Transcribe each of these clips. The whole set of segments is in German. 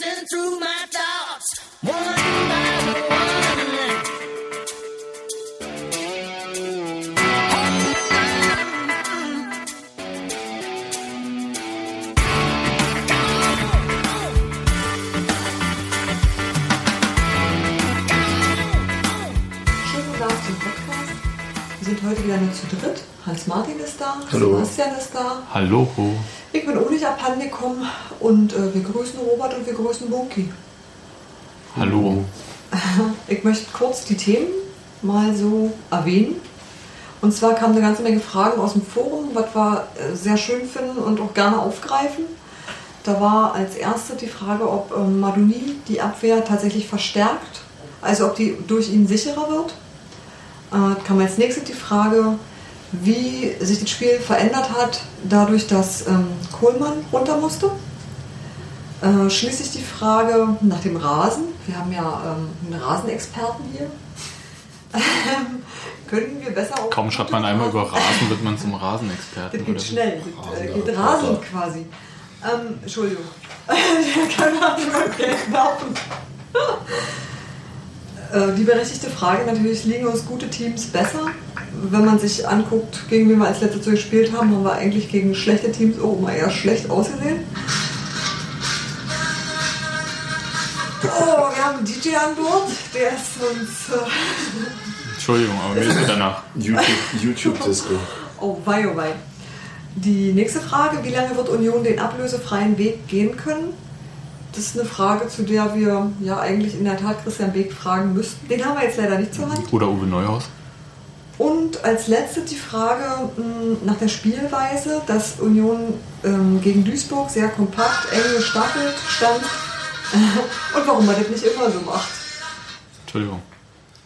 racing through my thoughts, one by one. Schönen guten Abend zum Podcast. Wir sind heute wieder nur zu dritt. Hans-Martin ist da, Hallo. Sebastian ist da. Hallo. Abhandengekommen und äh, wir grüßen Robert und wir grüßen Boki. Hallo. Ich möchte kurz die Themen mal so erwähnen. Und zwar kamen eine ganze Menge Fragen aus dem Forum, was wir äh, sehr schön finden und auch gerne aufgreifen. Da war als erste die Frage, ob ähm, Maduni die Abwehr tatsächlich verstärkt, also ob die durch ihn sicherer wird. Äh, kam als nächstes die Frage, wie sich das Spiel verändert hat, dadurch, dass ähm, Kohlmann runter musste. Äh, schließlich die Frage nach dem Rasen. Wir haben ja ähm, einen Rasenexperten hier. Können wir besser auf Kaum schreibt man einmal über Rasen, wird man zum Rasenexperten. das geht schnell, das äh, Rasen, geht rasend quasi. Ähm, Entschuldigung. Keine Ahnung, okay, werfen. Äh, Die berechtigte Frage natürlich, liegen uns gute Teams besser? Wenn man sich anguckt, gegen wen wir als letztes so gespielt haben, haben wir eigentlich gegen schlechte Teams oh, mal eher schlecht ausgesehen. Oh, wir haben einen DJ an Bord, der ist uns. Äh, Entschuldigung, aber mir ist danach. YouTube, YouTube. Oh wei, oh wei. Die nächste Frage, wie lange wird Union den ablösefreien Weg gehen können? Das ist eine Frage, zu der wir ja eigentlich in der Tat Christian Beek fragen müssten. Den haben wir jetzt leider nicht zur Hand. Oder Uwe Neuhaus. Und als letzte die Frage mh, nach der Spielweise, dass Union ähm, gegen Duisburg sehr kompakt, eng gestaffelt stand. Und warum man das nicht immer so macht. Entschuldigung.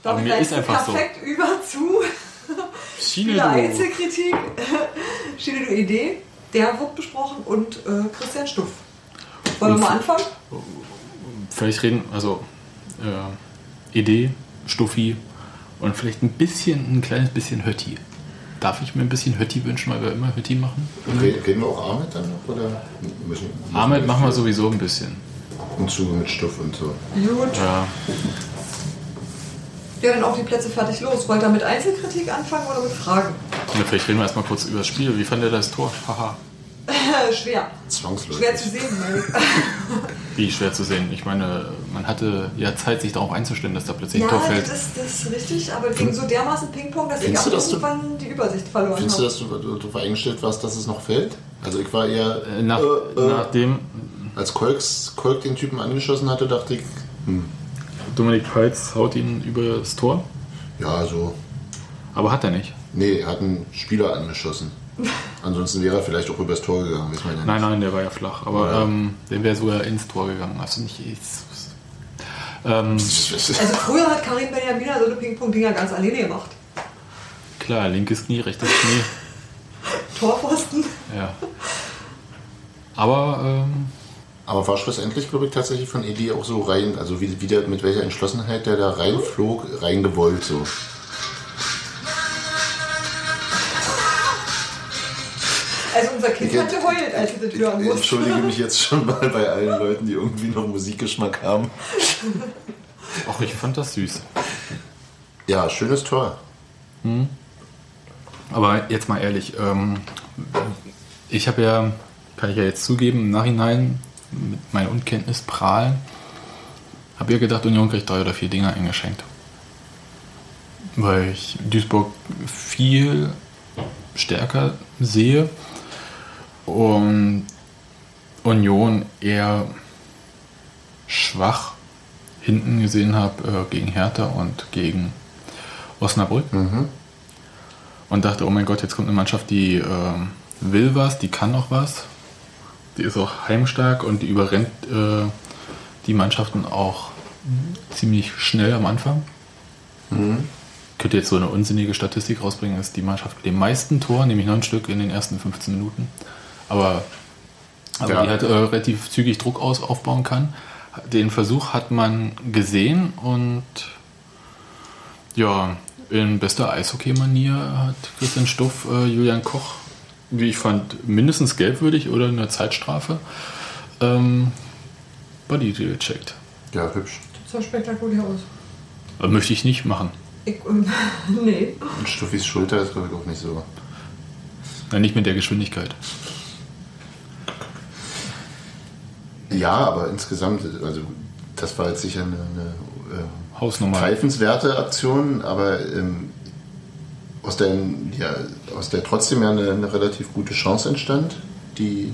Aber Damit mir ist einfach so. perfekt über zu Schiene du. Einzelkritik, Schiene du Idee, der wird besprochen und äh, Christian Stuff. Wollen wir mal anfangen? Vielleicht reden, also äh, Idee, Stuffi und vielleicht ein bisschen, ein kleines bisschen Hötti. Darf ich mir ein bisschen Hötti wünschen, weil wir immer Hötti machen? Reden, reden wir auch Ahmed dann noch? Oder müssen, müssen Ahmed machen wir sowieso ein bisschen. Und zu mit Stoff und so. Gut. Ja, Ja, dann auf die Plätze fertig los. Wollt ihr mit Einzelkritik anfangen oder mit Fragen? und vielleicht reden wir erstmal kurz über das Spiel. Wie fand ihr das Tor? Haha. Schwer. Zwangsläufig. Schwer zu sehen, Mel. Wie schwer zu sehen. Ich meine, man hatte ja Zeit, sich darauf einzustellen, dass da plötzlich ein Ja, Tor fällt. das ist, das ist richtig, aber es ging so dermaßen Ping-Pong, dass ich Findest auch du, dass du- irgendwann die Übersicht verloren Findest du, habe. dass du, du darauf eingestellt warst, dass es noch fällt? Also ich war eher, Äh, Nach, äh, äh, Nachdem als Kolks, Kolk den Typen angeschossen hatte, dachte ich, hm, Dominik Peitz haut ihn über das Tor, ja, so, aber hat er nicht. nee, er hat einen Spieler angeschossen. Ansonsten wäre er vielleicht auch übers Tor gegangen, wissen wir ja Nein, nein, der war ja flach. Aber Ja. ähm, der wäre sogar ins Tor gegangen. Also nicht ins. Ähm, nicht. Also früher hat Karim Benjamina so eine Ping-Pong-Dinger ganz alleine gemacht. klar, linkes Knie, rechtes Knie. Torpfosten. Ja. Aber ähm, Aber war schlussendlich, glaube ich, tatsächlich von Edi auch so rein, also wie, wie der, mit welcher Entschlossenheit der da reinflog, reingewollt so. Also unser Kind Ich- hat geheult, als er das hören Ich entschuldige mich jetzt schon mal bei allen Leuten, die irgendwie noch Musikgeschmack haben. auch ich fand das süß. Ja, schönes Tor. Aber jetzt mal ehrlich, ähm, ich habe ja, kann ich ja jetzt zugeben, im Nachhinein mit meiner Unkenntnis prahlen, habe ja gedacht, Union kriegt drei oder vier Dinger eingeschenkt. Weil ich Duisburg viel stärker sehe und Union eher schwach hinten gesehen habe äh, gegen Hertha und gegen Osnabrück und dachte, oh mein Gott, jetzt kommt eine Mannschaft, die ähm, will was, die kann noch was, die ist auch heimstark und die überrennt äh, die Mannschaften auch ziemlich schnell am Anfang. Könnte jetzt so eine unsinnige Statistik rausbringen, ist die Mannschaft mit den meisten Toren, nämlich neun Stück in den ersten 15 Minuten. Aber, aber Ja. die halt äh, relativ zügig Druck aus, aufbauen kann. Den Versuch hat man gesehen und ja, in bester Eishockey-Manier hat Christian Stuff äh, Julian Koch, wie ich fand, mindestens gelbwürdig oder eine Zeitstrafe ähm, Body gecheckt. Ja, hübsch. Das sah spektakulär aus. Aber möchte ich nicht machen. Ich, nee. Und Stuffis Schulter ist, glaube ich, auch nicht so. Nein, nicht mit der Geschwindigkeit. Ja, aber insgesamt, also das war jetzt sicher eine, eine äh, Hausnummer. greifenswerte Aktion, aber ähm, aus, der, ja, aus der trotzdem ja eine, eine relativ gute Chance entstand. Die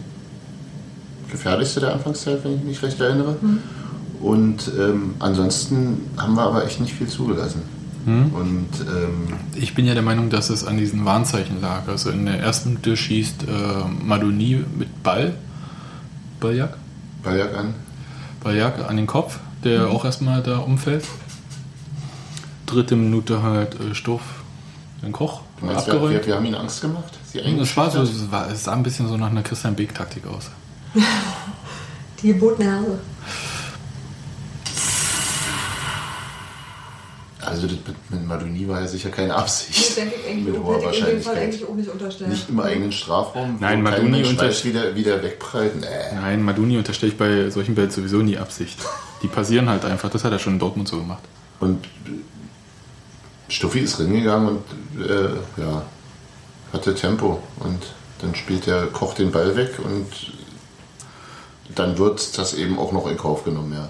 gefährlichste der Anfangszeit, wenn ich mich recht erinnere. Und ähm, ansonsten haben wir aber echt nicht viel zugelassen. Und ähm, Ich bin ja der Meinung, dass es an diesen Warnzeichen lag. Also in der ersten Minute schießt äh, Madoni mit Ball, Balljak, Baljak an. Balljak an den Kopf, der auch erstmal da umfällt. Dritte Minute halt äh, Stoff, den Koch, Du meinst, wir, wir, abgeräumt. wir haben ihnen Angst gemacht? Sie Es, war so, es, war, es sah ein bisschen so nach einer Christian Beek-Taktik aus. Die gebotene Herse. Also das mit, mit Madoni war ja sicher keine Das Absicht. denke ich eigentlich, mit hoher hätte ich in dem Fall Wahrscheinlichkeit. eigentlich auch nicht unterstellen. Nicht im eigenen Strafraum. Nein, Maduni Mensch unter- weiß, wie der, wie der wegprallt. Nee. Nein, Maduni unterstelle ich bei solchen Bällen sowieso nie Absicht. Die passieren halt einfach. Das hat er schon in Dortmund so gemacht. Und Stuffi ist reingegangen und äh, ja, hatte Tempo. Und dann spielt der Koch den Ball weg und dann wird das eben auch noch in Kauf genommen, ja.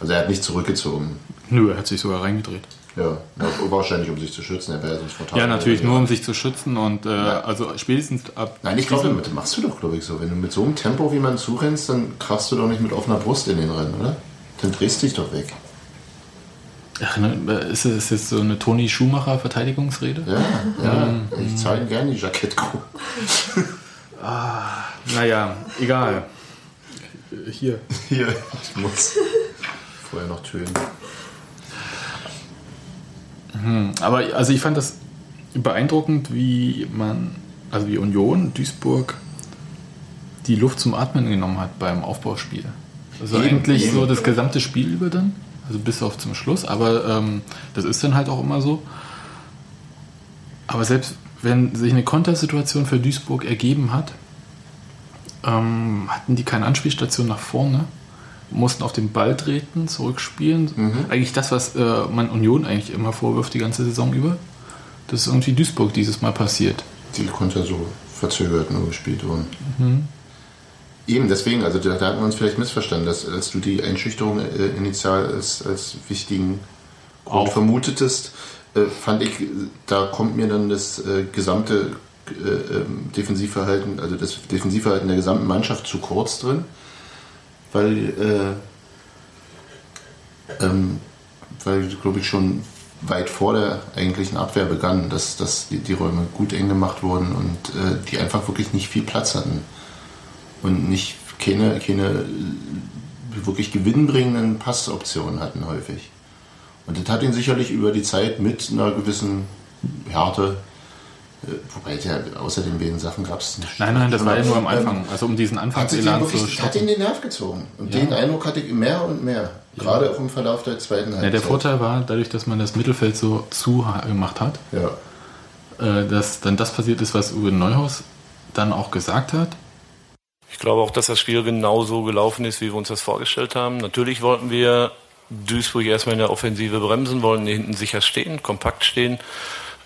Also er hat nicht zurückgezogen. Nö, er hat sich sogar reingedreht. Ja, ja, wahrscheinlich um sich zu schützen, er wäre sonst fatal. Ja, natürlich, nur um sich zu schützen und äh, also spätestens ab. Nein, ich glaube, das machst du doch, glaube ich, so. Wenn du mit so einem Tempo, wie man zurennst, dann krachst du doch nicht mit offener Brust in den Rennen, oder? Dann drehst du dich doch weg. Ach, ne, ist das jetzt so eine Toni Schumacher-Verteidigungsrede? Ja, ja. Ich zahle gerne die Jackettcrew. Naja, egal. Hier. Hier, ich muss vorher noch tönen. Aber also ich fand das beeindruckend, wie man, also wie Union Duisburg die Luft zum Atmen genommen hat beim Aufbauspiel. Also Eben, eigentlich eben. so das gesamte Spiel über dann, also bis auf zum Schluss, aber ähm, das ist dann halt auch immer so. Aber selbst wenn sich eine Kontersituation für Duisburg ergeben hat, ähm, hatten die keine Anspielstation nach vorne, mussten auf den Ball treten, zurückspielen. Eigentlich das, was äh, man Union eigentlich immer vorwirft die ganze Saison über. Das ist irgendwie Duisburg dieses Mal passiert. Die konnte so verzögert nur gespielt wurden. Eben, deswegen, also da, da hatten wir uns vielleicht missverstanden, dass als du die Einschüchterung äh, initial als, als wichtigen Grund Auch. vermutetest, äh, fand ich, da kommt mir dann das äh, gesamte äh, ähm, Defensivverhalten, also das Defensivverhalten der gesamten Mannschaft zu kurz drin, weil, äh, ähm, weil glaube ich, schon weit vor der eigentlichen Abwehr begann, dass, dass die, die Räume gut eng gemacht wurden und äh, die einfach wirklich nicht viel Platz hatten und nicht keine, keine äh, wirklich gewinnbringenden Passoptionen hatten häufig. Und das hat ihn sicherlich über die Zeit mit einer gewissen Härte, wobei ja außer den beiden Sachen gab es nicht. Nein, nein, das war ja nur am Ähm, Anfang. Also um diesen Anfangselan zu wirklich, hat stoppen. ihn den Nerv gezogen. Und Ja. den Eindruck hatte ich mehr und mehr. Gerade auch im Verlauf der zweiten Halbzeit. Ja, der Vorteil war, dadurch, dass man das Mittelfeld so zu gemacht hat, Ja. äh, dass dann das passiert ist, was Uwe Neuhaus dann auch gesagt hat. Ich glaube auch, dass das Spiel genauso gelaufen ist, wie wir uns das vorgestellt haben. Natürlich wollten wir Duisburg erstmal in der Offensive bremsen, wollten hinten sicher stehen, kompakt stehen,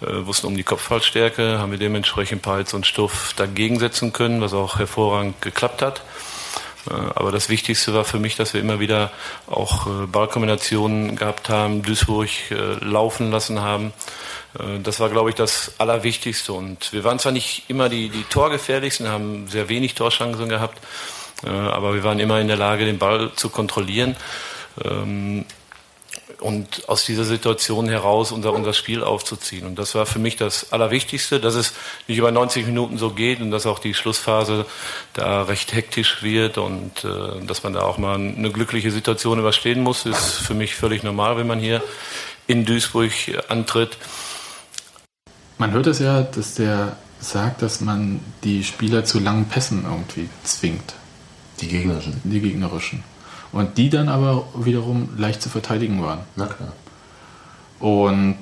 wussten um die Kopfballstärke, haben wir dementsprechend Peitz und Stuff dagegen setzen können, was auch hervorragend geklappt hat. Äh, Aber das Wichtigste war für mich, dass wir immer wieder auch äh, Ballkombinationen gehabt haben, Duisburg äh, laufen lassen haben. Äh, Das war, glaube ich, das Allerwichtigste. Und wir waren zwar nicht immer die, die Torgefährlichsten, haben sehr wenig Torchancen gehabt, äh, aber wir waren immer in der Lage, den Ball zu kontrollieren. Und aus dieser Situation heraus unser, unser Spiel aufzuziehen. Und das war für mich das Allerwichtigste, dass es nicht über 90 Minuten so geht und dass auch die Schlussphase da recht hektisch wird und äh, dass man da auch mal eine glückliche Situation überstehen muss, ist für mich völlig normal, wenn man hier in Duisburg antritt. Man hört es ja, dass der sagt, dass man die Spieler zu langen Pässen irgendwie zwingt, Die gegnerischen. die gegnerischen. Und die dann aber wiederum leicht zu verteidigen waren. Na klar. Und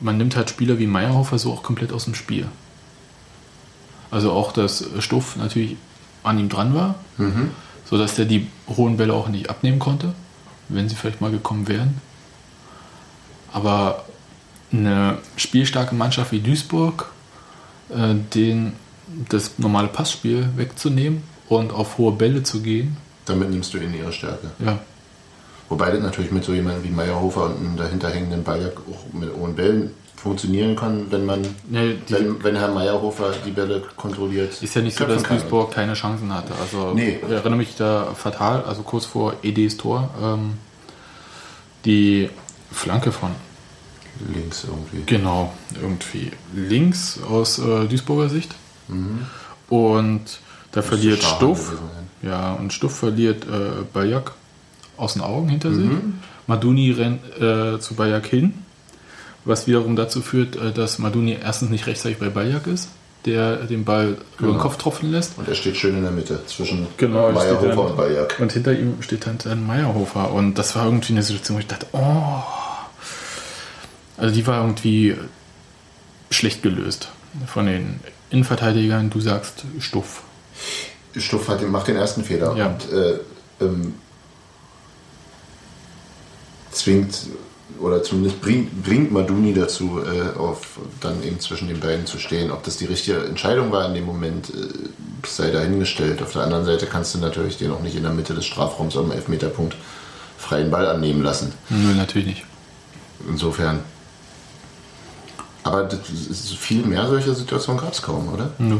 man nimmt halt Spieler wie Meyerhofer so auch komplett aus dem Spiel. Also auch, dass Stuff natürlich an ihm dran war, sodass der die hohen Bälle auch nicht abnehmen konnte, wenn sie vielleicht mal gekommen wären. Aber eine spielstarke Mannschaft wie Duisburg, äh, den das normale Passspiel wegzunehmen und auf hohe Bälle zu gehen, Damit nimmst du in ihre Stärke. ja, Wobei das natürlich mit so jemandem wie Meyerhofer und einem dahinter hängenden Ball auch mit hohen Bällen funktionieren kann, wenn man, Nee, die- wenn, wenn Herr Meyerhofer die Bälle kontrolliert. Ist ja nicht so, dass. Duisburg keine Chancen hatte. Also Nee. ich erinnere mich da fatal, also kurz vor Edis Tor, ähm, die Flanke von Links irgendwie. genau irgendwie links aus äh, Duisburger Sicht. Und da verliert Stuff. Ja, und Stuff verliert äh, Bajak aus den Augen hinter sich. Maduni rennt äh, zu Bajak hin, was wiederum dazu führt, äh, dass Maduni erstens nicht rechtzeitig bei Bajak ist, der den Ball über den Kopf tropfen lässt. Und er steht schön in der Mitte zwischen Genau, dann- und Bajak. Und hinter ihm steht dann, dann Meyerhofer. Und das war irgendwie eine Situation, wo ich dachte, oh. Also die war irgendwie schlecht gelöst von den Innenverteidigern. Du sagst Stuff. Stuff hat macht den ersten Fehler Ja. und äh, ähm, zwingt oder zumindest bringt, bringt Maduni dazu, äh, auf, dann eben zwischen den beiden zu stehen. Ob das die richtige Entscheidung war in dem Moment, äh, sei dahingestellt. Auf der anderen Seite kannst du natürlich den auch nicht in der Mitte des Strafraums am Elfmeterpunkt freien Ball annehmen lassen. Nö, natürlich nicht. Insofern. Aber das ist, viel mehr solcher Situationen gab es kaum, oder? Nö.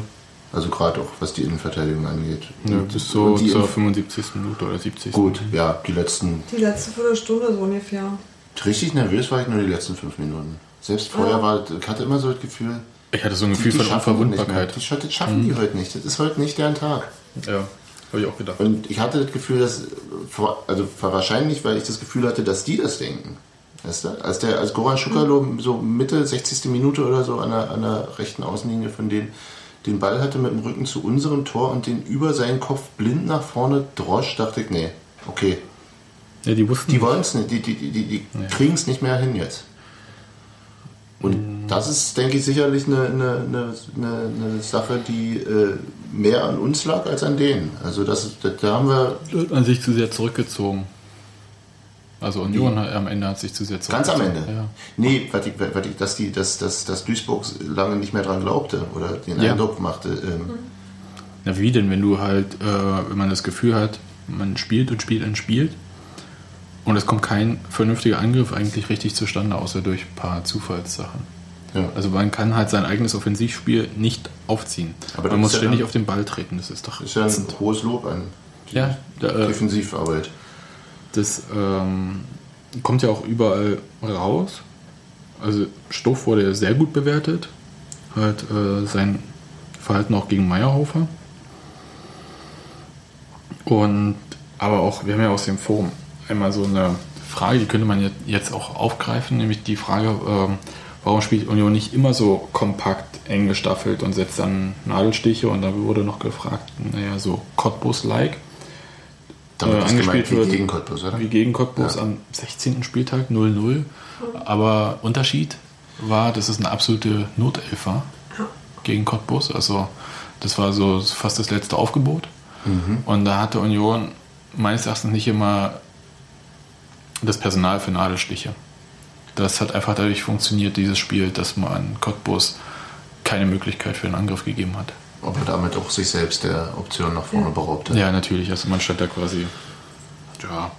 Also gerade auch was die Innenverteidigung angeht. Nö, Und- bis so die zur Inf- 75. Minute oder 70. Gut, ja, die letzten. Die letzte Viertelstunde so ungefähr. Richtig nervös war ich nur die letzten fünf Minuten. Selbst vorher war, ich hatte immer so das Gefühl, Ich hatte so ein die, Gefühl die von das nicht mehr. Unverwundbarkeit. Die, das schaffen die heute nicht. Das ist heute nicht deren Tag. Ja, habe ich auch gedacht. Und ich hatte das Gefühl, dass, vor- also wahrscheinlich, weil ich das Gefühl hatte, dass die das denken. Weißt du? Als, der, als Goran Schukalo so Mitte, 60. Minute oder so an der, an der rechten Außenlinie von denen den Ball hatte mit dem Rücken zu unserem Tor und den über seinen Kopf blind nach vorne drosch, dachte ich, nee, okay, Ja, die wussten die wollen es nicht, die, die, die, die, die kriegen es nicht mehr hin jetzt. Und das ist, denke ich, sicherlich eine, eine, eine, eine, Sache, die äh, mehr an uns lag als an denen. Also das, da haben wir an sich zu sehr zurückgezogen. Also Union hat, am Ende hat sich zu sehr Ganz am Ende. Ja. Nee, was ich, was ich, dass, die, dass, dass, dass Duisburg lange nicht mehr dran glaubte oder den Ja. Eindruck machte. Ähm, Na wie denn, wenn du halt, äh, wenn man das Gefühl hat, man spielt und spielt und spielt und es kommt kein vernünftiger Angriff eigentlich richtig zustande, außer durch ein paar Zufallssachen. ja. Also man kann halt sein eigenes Offensivspiel nicht aufziehen. Aber man das muss ja ständig auf den Ball treten, das ist doch ist ja ein hohes Lob an die Ja, da, äh, Defensivarbeit. Das ähm, kommt ja auch überall raus. Also Stoff wurde sehr gut bewertet. Halt äh, sein Verhalten auch gegen Meyerhofer. Und aber auch, wir haben ja aus dem Forum einmal so eine Frage, die könnte man jetzt- jetzt auch aufgreifen, nämlich die Frage, ähm, warum spielt Union nicht immer so kompakt, eng gestaffelt und setzt dann Nadelstiche und da wurde noch gefragt, naja, so Cottbus-like Damit äh, angespielt gemeint wie wird. gegen Cottbus, oder? Wie gegen Cottbus Ja. am 16. Spieltag 0-0. Aber Unterschied war, dass es eine absolute Notelf war gegen Cottbus. Also das war so fast das letzte Aufgebot. Mhm. Und da hatte Union meines Erachtens nicht immer das Personal für Nadelstiche. Das hat einfach dadurch funktioniert, dieses Spiel, dass man Cottbus keine Möglichkeit für einen Angriff gegeben hat. Aber damit auch sich selbst der Option nach vorne beraubt hat. Ja, natürlich. Also man stand da quasi, ja,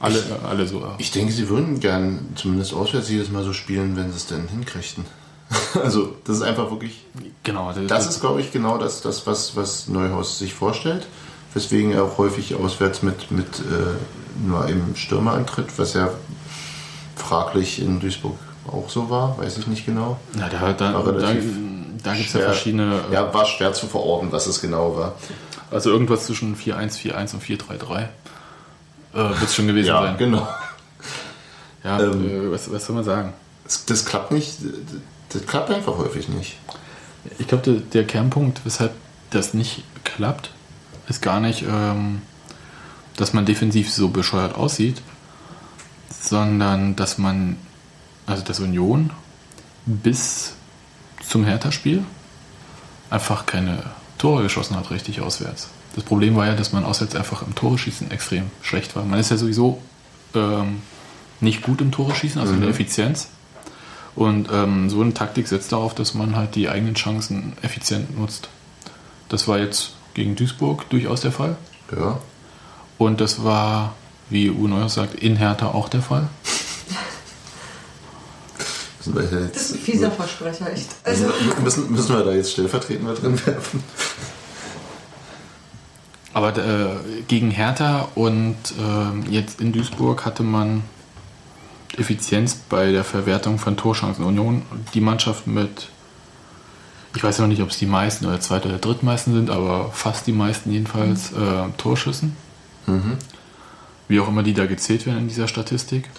alle, alle so. Ich denke, sie würden gern zumindest auswärts jedes Mal so spielen, wenn sie es denn hinkriegten. also, das ist einfach wirklich. Genau, Das ist, glaube ich, genau das, das was, was Neuhaus sich vorstellt. Weswegen er auch häufig auswärts mit, mit äh, nur einem Stürmer antritt, was ja fraglich in Duisburg auch so war, weiß ich nicht genau. Ja, da, da, da, relativ da gibt es ja verschiedene. äh, Ja, war schwer zu verorten, was es genau war. Also irgendwas zwischen 4-1, 4-1 und 4-3-3 äh, wird es schon gewesen Ja, sein. genau. Ja, Ähm, äh, was, was soll man sagen? Das, das klappt nicht, das klappt einfach häufig nicht. Ich glaube, der, der Kernpunkt, weshalb das nicht klappt, ist gar nicht, ähm, dass man defensiv so bescheuert aussieht, sondern dass man, also dass Union bis zum Hertha-Spiel einfach keine Tore geschossen hat, richtig auswärts. Das Problem war ja, dass man auswärts einfach im Tore schießen extrem schlecht war. Man ist ja sowieso ähm, nicht gut im Tore schießen, also in der Effizienz. Und ähm, so eine Taktik setzt darauf, dass man halt die eigenen Chancen effizient nutzt. Das war jetzt gegen Duisburg durchaus der Fall. Ja. Und das war, wie Uwe Neuhaus sagt, in Hertha auch der Fall. Müssen wir, Das jetzt, ist ein fieser Versprecher, echt. Also, müssen, müssen wir da jetzt stellvertretend mal drin werfen? Aber äh, gegen Hertha und äh, jetzt in Duisburg hatte man Effizienz bei der Verwertung von Torchancen. Union, die Mannschaft mit, ich weiß noch nicht, ob es die meisten oder zweit- oder drittmeisten sind, aber fast die meisten jedenfalls äh, Torschüssen. Wie auch immer die da gezählt werden in dieser Statistik.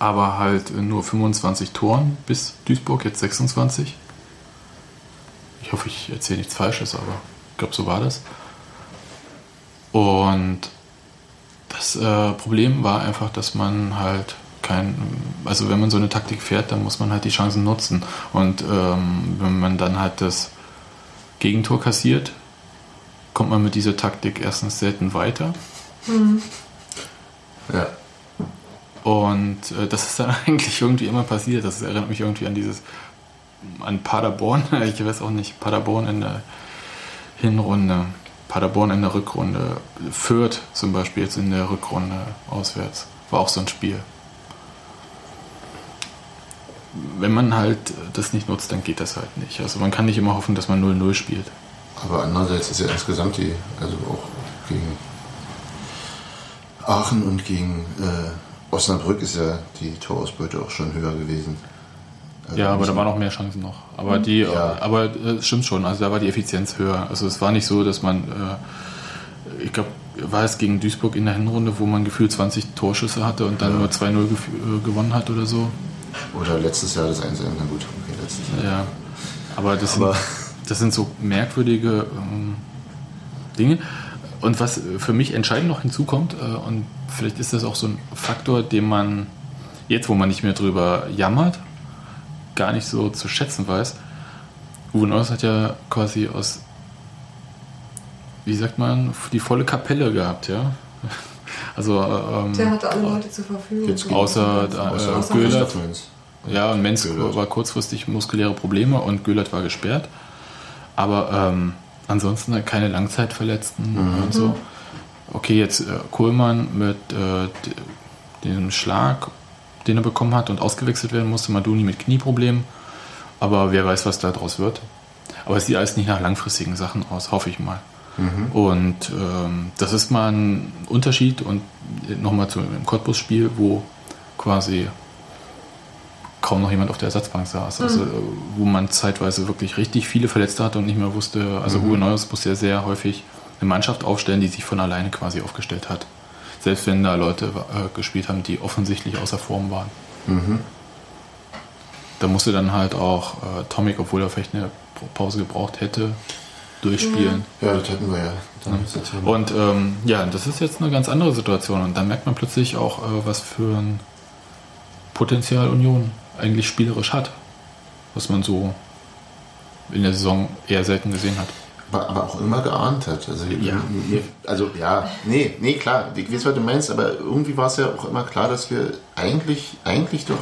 Aber halt nur 25 Toren bis Duisburg, jetzt 26. Ich hoffe, ich erzähle nichts Falsches, aber ich glaube, so war das. Und das äh, Problem war einfach, dass man halt kein, also wenn man so eine Taktik fährt, dann muss man halt die Chancen nutzen. Und ähm, wenn man dann halt das Gegentor kassiert, kommt man mit dieser Taktik erstens selten weiter. Ja. Und äh, das ist dann eigentlich irgendwie immer passiert. Das erinnert mich irgendwie an dieses, an Paderborn. Ich weiß auch nicht, Paderborn in der Hinrunde, Paderborn in der Rückrunde, Fürth zum Beispiel jetzt in der Rückrunde auswärts. War auch so ein Spiel. Wenn man halt das nicht nutzt, dann geht das halt nicht. Also man kann nicht immer hoffen, dass man 0-0 spielt. Aber andererseits ist ja insgesamt die, also auch gegen Aachen und gegen äh, Osnabrück ist ja die Torausbeute auch schon höher gewesen. Also Ja, aber da waren noch mehr Chancen noch. Aber die, Ja. aber äh, es stimmt schon. Also da war die Effizienz höher. Also es war nicht so, dass man, äh, ich glaube, war es gegen Duisburg in der Hinrunde, wo man gefühlt 20 Torschüsse hatte und dann Ja. nur 2-0 gef- äh, gewonnen hat oder so. Oder letztes Jahr das 1 Na gut, okay, letztes Jahr. Ja. Aber das, Aber- sind, das sind so merkwürdige ähm, Dinge. Und was für mich entscheidend noch hinzukommt, äh, und vielleicht ist das auch so ein Faktor, den man jetzt, wo man nicht mehr drüber jammert, gar nicht so zu schätzen weiß. Uwe Neuss hat ja quasi aus, wie sagt man, die volle Kapelle gehabt, ja. Also, ähm, der hatte alle Leute zur Verfügung. Jetzt außer, äh, Außer Außer Göhler, Christoph Menz. ja, und Menz Göhlert. war kurzfristig muskuläre Probleme und Göhlert war gesperrt. Aber ähm, ansonsten halt keine Langzeitverletzten und so. Okay, jetzt äh, Kohlmann mit äh, dem Schlag, den er bekommen hat und ausgewechselt werden musste. Maduni mit Knieproblemen. Aber wer weiß, was da draus wird. Aber es sieht alles nicht nach langfristigen Sachen aus, hoffe ich mal. Und ähm, das ist mal ein Unterschied und nochmal zum Cottbus-Spiel, wo quasi kaum noch jemand auf der Ersatzbank saß. Also, wo man zeitweise wirklich richtig viele Verletzte hatte und nicht mehr wusste. Also, Uwe Neuhaus musste ja sehr häufig eine Mannschaft aufstellen, die sich von alleine quasi aufgestellt hat. Selbst wenn da Leute äh, gespielt haben, die offensichtlich außer Form waren. Da musste dann halt auch äh, Tomic, obwohl er vielleicht eine Pause gebraucht hätte, durchspielen. Ja, das hatten wir ja. erzählt. Und ähm, ja, das ist jetzt eine ganz andere Situation. Und da merkt man plötzlich auch, äh, was für ein Potenzial Union eigentlich spielerisch hat. Was man so in der Saison eher selten gesehen hat. aber, aber auch immer geahnt hat. Also, Ja. also ja, nee, nee, klar, ich weiß, was du meinst, aber irgendwie war es ja auch immer klar, dass wir eigentlich, eigentlich doch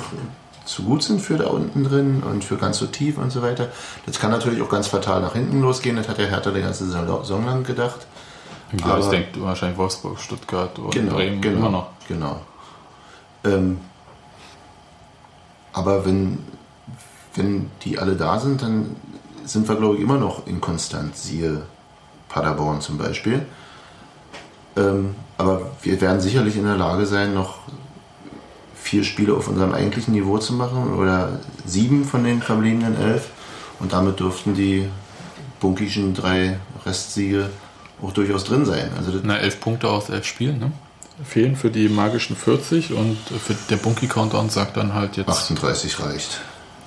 zu gut sind für da unten drin und für ganz so tief und so weiter. Das kann natürlich auch ganz fatal nach hinten losgehen, das hat der Hertha die ganze Saison lang gedacht. Ja, Aber- ich denke wahrscheinlich Wolfsburg, Stuttgart und Genau, Bremen genau, immer noch. Genau. Ähm, aber wenn, wenn die alle da sind, dann sind wir, glaube ich, immer noch inkonstant. Siehe Paderborn zum Beispiel. Ähm, aber wir werden sicherlich in der Lage sein, noch vier Spiele auf unserem eigentlichen Niveau zu machen oder sieben von den verbliebenen elf. Und damit dürften die bunkischen drei Restsiege auch durchaus drin sein. Also Na, elf Punkte aus elf Spielen, ne? Fehlen für die magischen 40 und für der Bunky-Countdown sagt dann halt jetzt. 38 reicht.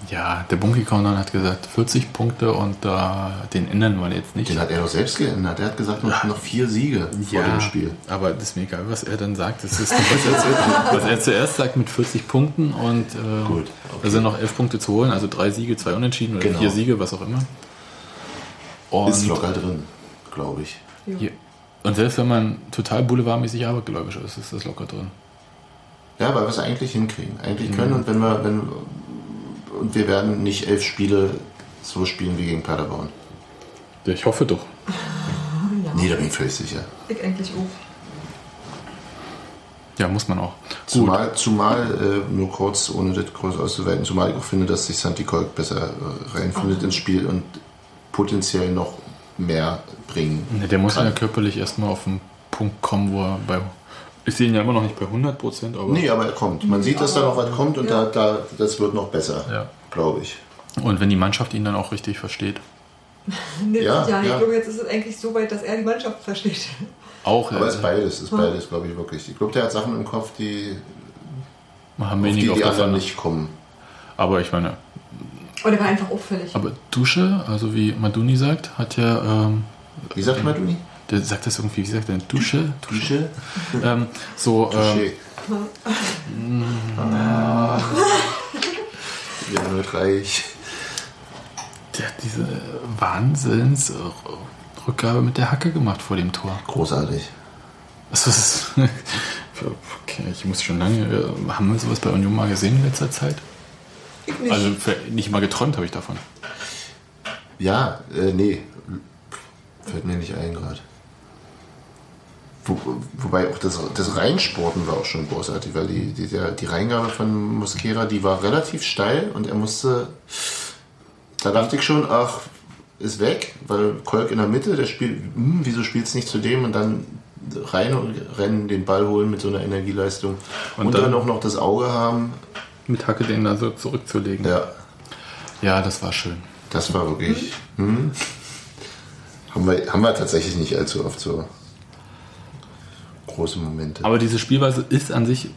Ja, der Bunky-Countdown hat gesagt 40 Punkte und da den ändern wir jetzt nicht. Den hat er doch selbst geändert. Er hat gesagt, noch, noch vier Siege vor dem Spiel. Aber das ist mir egal, was er dann sagt. Das ist, was, er, was er zuerst sagt mit 40 Punkten und äh, Gut, okay. da sind noch elf Punkte zu holen, also drei Siege, zwei Unentschieden oder Genau. vier Siege, was auch immer. Und, Ist locker drin, glaube ich. Ja. Und selbst wenn man total boulevardmäßig abergläubisch ist, ist das locker drin. Ja, weil wir es eigentlich hinkriegen. Eigentlich können und wenn wir, wenn und wir werden nicht elf Spiele so spielen wie gegen Paderborn. Ich hoffe doch. Nee, da bin ich völlig sicher. Ich eigentlich auch. Ja, muss man auch. Gut. Zumal, zumal äh, nur kurz, ohne das groß auszuweiten, zumal ich auch finde, dass sich Santi Kolk besser äh, reinfindet ins Spiel und potenziell noch mehr bringen. Ne, Der muss kann. ja körperlich erstmal auf den Punkt kommen, wo er bei. Ich sehe ihn ja immer noch nicht bei 100 Prozent, aber. Nee, aber er kommt. Man sieht, dass da noch was kommt und Ja. da, da, das wird noch besser, Ja. glaube ich. Und wenn die Mannschaft ihn dann auch richtig versteht. Nee, Ja, ja, ja. ich glaube, jetzt ist es eigentlich so weit, dass er die Mannschaft versteht. Auch Aber es äh, ist beides, ist beides, glaube ich wirklich. Ich glaube, der hat Sachen im Kopf, die, haben auf die, auf die der anderen nicht kommen. Aber ich meine, Und er war einfach auffällig. aber Dusche, also wie Maduni sagt, hat ja. Ähm, Wie sagt man, Duni? der sagt das irgendwie, wie sagt er, Dusche? Dusche? Ähm, so, ähm, Touché. Ah. Ja, reich. der hat diese Wahnsinns Rückgabe mit der Hacke gemacht vor dem Tor. Großartig. Das ist. Okay, ich muss schon lange. äh, Haben wir sowas bei Union mal gesehen in letzter Zeit? Ich nicht. Also nicht mal geträumt habe ich davon. Ja, äh, nee. Fällt mir nicht ein gerade. Wo, wobei auch das, das Reinsporten war auch schon großartig, weil die, die, der, die Reingabe von Mosquera, die war relativ steil und er musste. Da dachte ich schon, ach, ist weg, weil Kolk in der Mitte, der spielt, hm, wieso spielt es nicht zu dem und dann rein und rennen, den Ball holen mit so einer Energieleistung und, Und dann, dann- auch noch das Auge haben. Mit Hacke den da so zurückzulegen. Ja, Ja, das war schön. Das war wirklich. Hm. Haben, wir, haben wir tatsächlich nicht allzu oft so große Momente. Aber diese Spielweise ist an sich,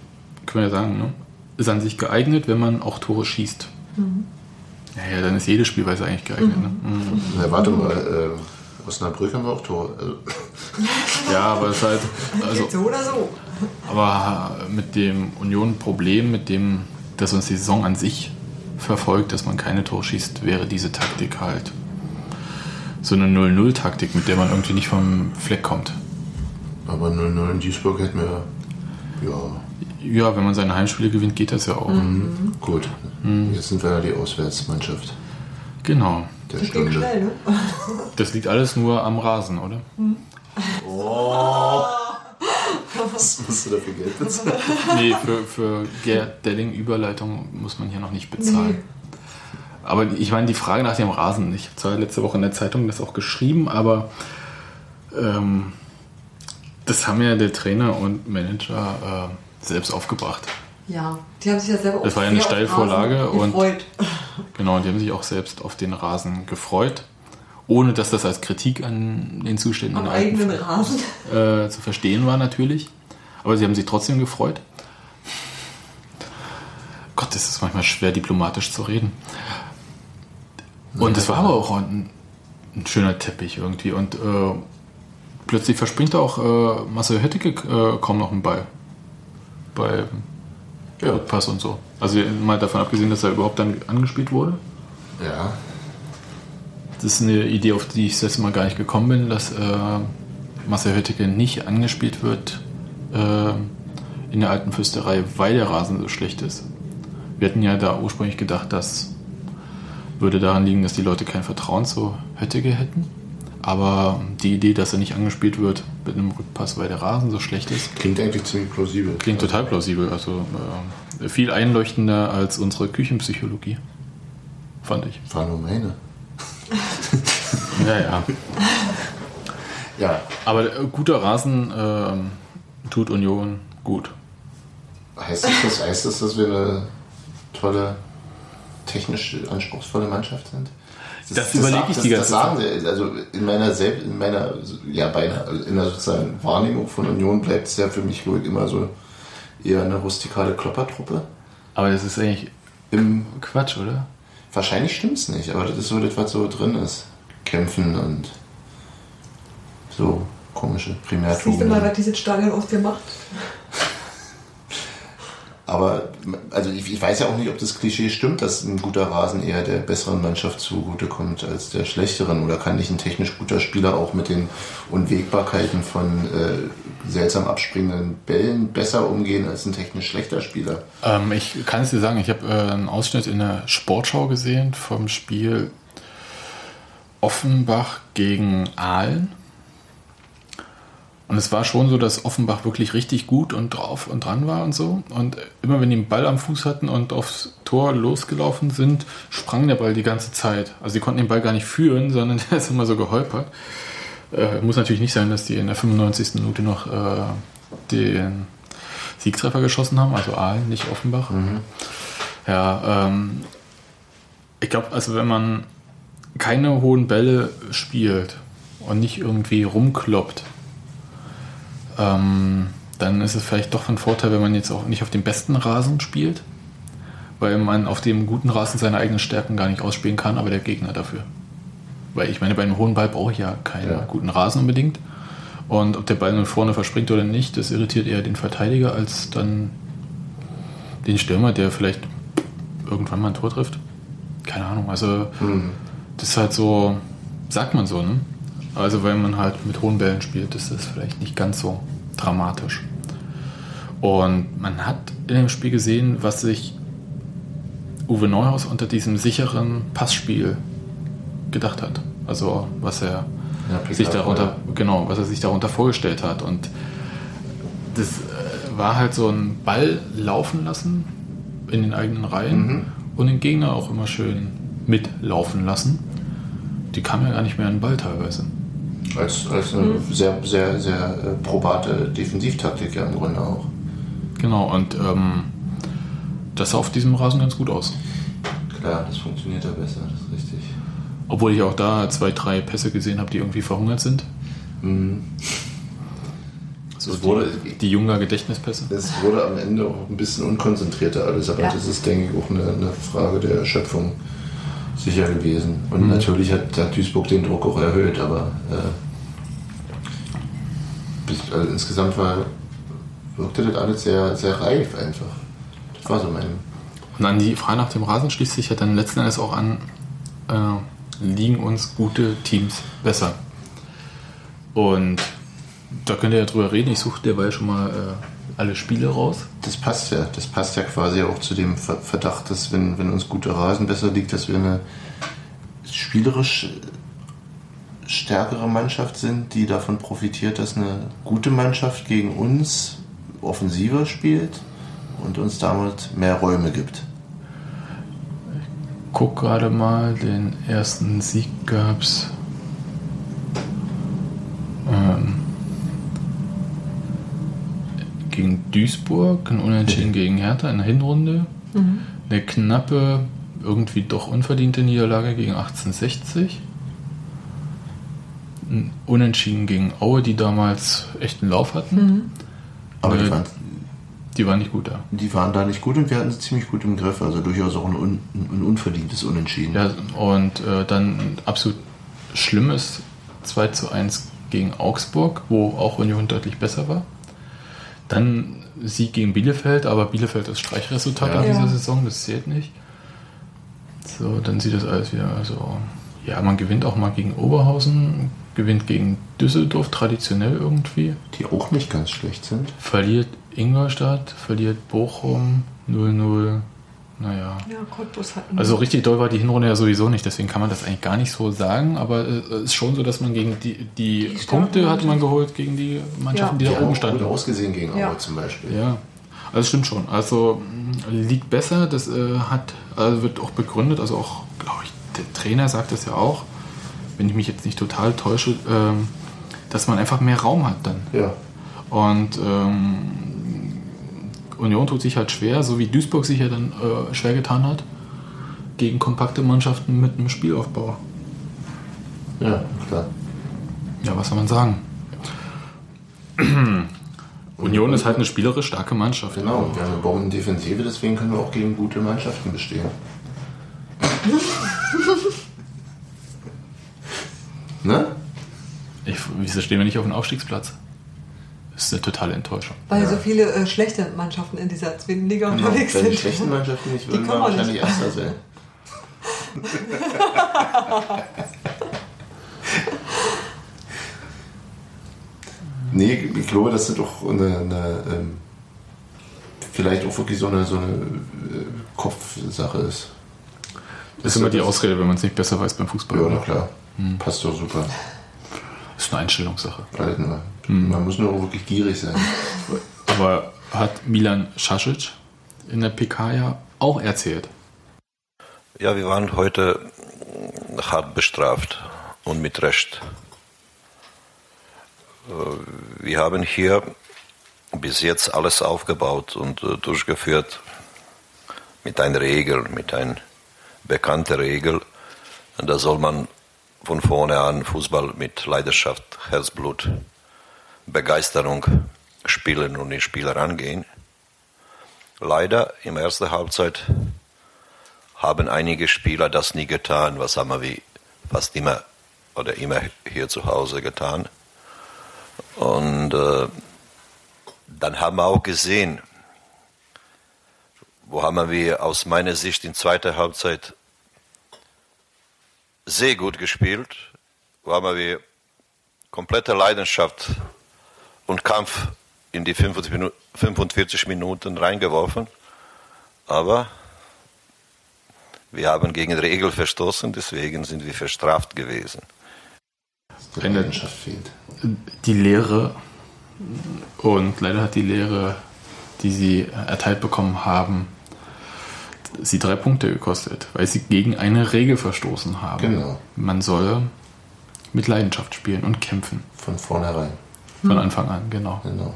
können wir ja sagen, ne? ist an sich geeignet, wenn man auch Tore schießt. Ja, ja, dann ist jede Spielweise eigentlich geeignet. Ne? Mhm. Na, warte mal, äh, Osnabrück haben wir auch Tore. Also, Ja, aber es ist halt, also, so oder so. aber mit dem Union-Problem, mit dem, das uns die Saison an sich verfolgt, dass man keine Tore schießt, wäre diese Taktik halt so eine 0-0-Taktik, mit der man irgendwie nicht vom Fleck kommt. aber 0-0 in Duisburg hätten wir. Ja, Ja, wenn man seine Heimspiele gewinnt, geht das ja auch. gut. Jetzt sind wir ja die Auswärtsmannschaft Genau. der Das Stunde. schnell, ne? Das liegt alles nur am Rasen, oder? Was musst du dafür Geld bezahlen? Nee, für, für Gerd Delling Überleitung muss man hier noch nicht bezahlen. Aber ich meine, die Frage nach dem Rasen, ich habe zwar letzte Woche in der Zeitung das auch geschrieben, aber ähm, das haben ja der Trainer und Manager äh, selbst aufgebracht. Ja, die haben sich ja selber Das war ja eine Steilvorlage und- gefreut. Genau, die haben sich auch selbst auf den Rasen gefreut, ohne dass das als Kritik an den Zuständen Am in Alten eigenen Rasen. äh, zu verstehen war natürlich. Aber sie haben sich trotzdem gefreut. Gott, es ist manchmal schwer, diplomatisch zu reden. Und es war aber auch ein, ein schöner Teppich irgendwie. Und äh, plötzlich verspringt auch äh, Marcel Höttike äh, kaum noch einen Ball. Bei Ja. Rückpass und so. Also mal davon abgesehen, dass er überhaupt dann angespielt wurde. Ja, Das ist eine Idee, auf die ich das letzte Mal gar nicht gekommen bin, dass äh, Marcel Höttike nicht angespielt wird äh, in der alten Fürsterei, weil der Rasen so schlecht ist. Wir hatten ja da ursprünglich gedacht, das würde daran liegen, dass die Leute kein Vertrauen zu Höttike hätten. Aber die Idee, dass er nicht angespielt wird mit einem Rückpass, weil der Rasen so schlecht ist, klingt eigentlich ziemlich plausibel. klingt total plausibel. Also äh, viel einleuchtender als unsere Küchenpsychologie, fand ich. Nur meine. Ja, ja. Ja, Aber äh, guter Rasen ähm, tut Union gut. heißt das, heißt das, dass wir eine tolle, technisch anspruchsvolle Mannschaft sind? Das überlege ich die ganze das sagen sie. Also in meiner selbst, in meiner, ja beinahe, in der sozusagen Wahrnehmung von Union bleibt es ja für mich ruhig immer so eher eine rustikale Kloppertruppe. Aber das ist eigentlich Im, Quatsch, oder? wahrscheinlich stimmt es nicht, aber das ist so das, was so drin ist. Kämpfen und so komische Siehst du mal, was dieses Stadion aus dir macht? Aber also ich, ich weiß ja auch nicht, ob das Klischee stimmt, dass ein guter Rasen eher der besseren Mannschaft zugutekommt als der schlechteren. Oder kann nicht ein technisch guter Spieler auch mit den Unwägbarkeiten von äh, seltsam abspringenden Bällen besser umgehen als ein technisch schlechter Spieler? Ähm, ich kann es dir sagen, ich habe äh, einen Ausschnitt in der Sportschau gesehen vom Spiel Offenbach gegen Aalen. Und es war schon so, dass Offenbach wirklich richtig gut und drauf und dran war und so. Und immer wenn die einen Ball am Fuß hatten und aufs Tor losgelaufen sind, sprang der Ball die ganze Zeit. Also die konnten den Ball gar nicht führen, sondern der ist immer so geholpert. Äh, muss natürlich nicht sein, dass die in der 95. Minute noch äh, den Siegtreffer geschossen haben, also Aalen, nicht Offenbach. Ja, ähm, ich glaube, also wenn man keine hohen Bälle spielt und nicht irgendwie rumkloppt, ähm, dann ist es vielleicht doch von Vorteil, wenn man jetzt auch nicht auf dem besten Rasen spielt, weil man auf dem guten Rasen seine eigenen Stärken gar nicht ausspielen kann, aber der Gegner dafür. Weil ich meine, bei einem hohen Ball brauche ich ja keinen Ja. guten Rasen unbedingt. Und ob der Ball nun vorne verspringt oder nicht, das irritiert eher den Verteidiger als dann den Stürmer, der vielleicht irgendwann mal ein Tor trifft. Keine Ahnung. Also das ist halt so, sagt man so, ne? Also wenn man halt mit hohen Bällen spielt, ist das vielleicht nicht ganz so dramatisch. Und man hat in dem Spiel gesehen, was sich Uwe Neuhaus unter diesem sicheren Passspiel gedacht hat. Also was er Ja, sich darunter, genau, was er sich darunter vorgestellt hat. Und das äh, war halt so ein Ball laufen lassen in den eigenen Reihen und den Gegner auch immer schön mitlaufen lassen. Die kamen ja gar nicht mehr an den Ball teilweise. Als, als eine sehr, sehr, sehr äh, probate Defensivtaktik ja im Grunde auch. Genau, und ähm, das sah auf diesem Rasen ganz gut aus. Klar, das funktioniert ja besser, das ist richtig. Obwohl ich auch da zwei, drei Pässe gesehen habe, die irgendwie verhungert sind. So Das wurde- die, die Junger Gedächtnispässe. Es wurde am Ende auch ein bisschen unkonzentrierter alles, aber Ja. das ist, denke ich, auch eine, eine Frage der Erschöpfung sicher gewesen. Und natürlich hat, hat Duisburg den Druck auch erhöht, aber äh, bis, also insgesamt war, wirkte das alles sehr, sehr reif einfach. Das war so mein. Und an die Frage nach dem Rasen schließt sich ja dann letzten Endes auch an, äh, liegen uns gute Teams besser? Und da könnt ihr ja drüber reden. Ich suche derweil schon mal äh, alle Spiele raus. Das passt ja. Das passt ja quasi auch zu dem Ver- Verdacht, dass wenn, wenn uns guter Rasen besser liegt, dass wir eine spielerisch stärkere Mannschaft sind, die davon profitiert, dass eine gute Mannschaft gegen uns offensiver spielt und uns damit mehr Räume gibt. Guck gerade mal, den ersten Sieg gab es. Gegen Duisburg, ein Unentschieden gegen Hertha in der Hinrunde. Eine knappe, irgendwie doch unverdiente Niederlage gegen 1860. Ein Unentschieden gegen Aue, die damals echt einen Lauf hatten. Aber die Äh, waren, Die waren nicht gut da. die waren da nicht gut und wir hatten sie ziemlich gut im Griff. Also durchaus auch ein, un, ein unverdientes Unentschieden. Ja, und äh, dann ein absolut schlimmes 2 zu 1 gegen Augsburg, wo auch Union deutlich besser war. Dann Sieg gegen Bielefeld, aber Bielefeld ist Streichresultat Ja. in dieser Ja. Saison, das zählt nicht. So, dann sieht das alles wieder so. Ja, man gewinnt auch mal gegen Oberhausen, gewinnt gegen Düsseldorf traditionell irgendwie, Die auch nicht ganz schlecht sind. verliert Ingolstadt, verliert Bochum 0-0. Naja. Ja, Cottbus hatten Also richtig doll war die Hinrunde ja sowieso nicht, deswegen kann man das eigentlich gar nicht so sagen, aber es ist schon so, dass man gegen die, die, Die Punkte hat man geholt gegen die Mannschaften, die Ja. da oben auch gut standen. ausgesehen gegen Ja. Aue zum Beispiel. Ja, also es stimmt schon. Also liegt besser, das äh, hat, also wird auch begründet, also auch, glaube ich, der Trainer sagt das ja auch, wenn ich mich jetzt nicht total täusche, ähm, dass man einfach mehr Raum hat dann. Ja. Und ähm, Union tut sich halt schwer, so wie Duisburg sich ja dann äh, schwer getan hat, gegen kompakte Mannschaften mit einem Spielaufbau. Ja, klar. Ja, was soll man sagen? Union ist halt eine spielerisch starke Mannschaft. Genau, wir haben eine Bombendefensive, deswegen können wir auch gegen gute Mannschaften bestehen. ne? Ich, wieso stehen wir nicht auf dem Aufstiegsplatz? Es eine totale Enttäuschung. Weil Ja. so viele äh, schlechte Mannschaften in dieser zweiten Liga Genau, unterwegs Wenn die sind. schlechten Mannschaften nicht Die würden, kommen wir auch nicht. wahrscheinlich Erster sein. nee, ich glaube, dass das doch eine, eine ähm, vielleicht auch wirklich so eine, so eine äh, Kopfsache ist. Das ist immer die Ausrede, wenn man es nicht besser weiß beim Fußball. Ja, na klar. Passt doch super. Das ist eine Einstellungssache. Halt nur. Man muss nur auch wirklich gierig sein. Aber hat Milan Šašić in der PK ja auch erzählt. Ja, wir waren heute hart bestraft und mit Recht. Äh, Wir haben hier bis jetzt alles aufgebaut und äh, durchgeführt mit einer Regel, mit einer bekannten Regel. Und da soll man von vorne an Fußball mit Leidenschaft, Herzblut, Begeisterung spielen und die Spieler angehen. Leider in der ersten Halbzeit haben einige Spieler das nie getan, was haben wir fast immer oder immer hier zu Hause getan. Und äh, dann haben wir auch gesehen, wo haben wir aus meiner Sicht in zweiter Halbzeit sehr gut gespielt, wo haben wir komplette Leidenschaft und Kampf in die 45 Minu- 45 Minuten reingeworfen, aber wir haben gegen Regel verstoßen, deswegen sind wir verstraft gewesen. Die Eine- Leidenschaft fehlt. Die Lehre und leider hat die Lehre, die sie erteilt bekommen haben, sie drei Punkte gekostet, weil sie gegen eine Regel verstoßen haben. Genau. Man soll mit Leidenschaft spielen und kämpfen. Von vornherein. Von Anfang an, genau. Genau.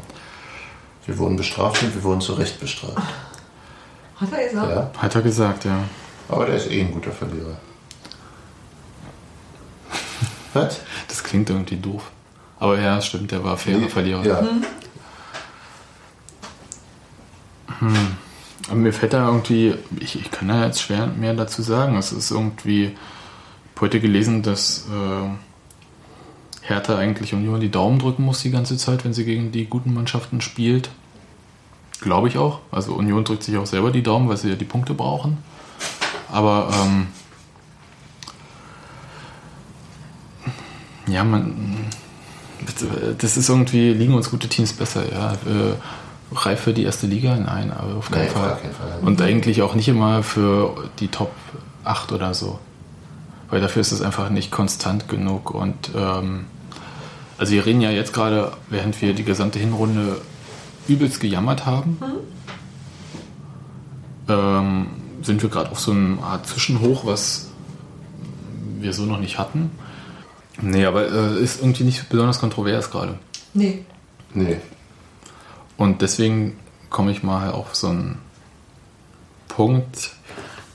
Wir wurden bestraft und wir wurden zu Recht bestraft. Hat er gesagt? Ja, Hat er gesagt, ja. aber der ist eh ein guter Verlierer. Was? Das klingt irgendwie doof. Aber ja, stimmt, der war fairer Verlierer. Ja, Aber mir fällt da irgendwie, ich, ich kann da jetzt schwer mehr dazu sagen. Es ist irgendwie, ich hab heute gelesen, dass äh, Hertha eigentlich Union die Daumen drücken muss die ganze Zeit, wenn sie gegen die guten Mannschaften spielt. Glaube ich auch. Also Union drückt sich auch selber die Daumen, weil sie ja die Punkte brauchen. Aber ähm, ja, man, das ist irgendwie, liegen uns gute Teams besser, ja. Äh, reif für die erste Liga? Nein, aber auf keinen Nein, Fall. keinen Fall. Und eigentlich auch nicht immer für die Top 8 oder so. Weil dafür ist es einfach nicht konstant genug. Und ähm, also wir reden ja jetzt gerade, während wir die gesamte Hinrunde übelst gejammert haben, ähm, sind wir gerade auf so einer Art Zwischenhoch, was wir so noch nicht hatten. Nee, aber äh, ist irgendwie nicht besonders kontrovers gerade. Nee. nee. Und deswegen komme ich mal auf so einen Punkt,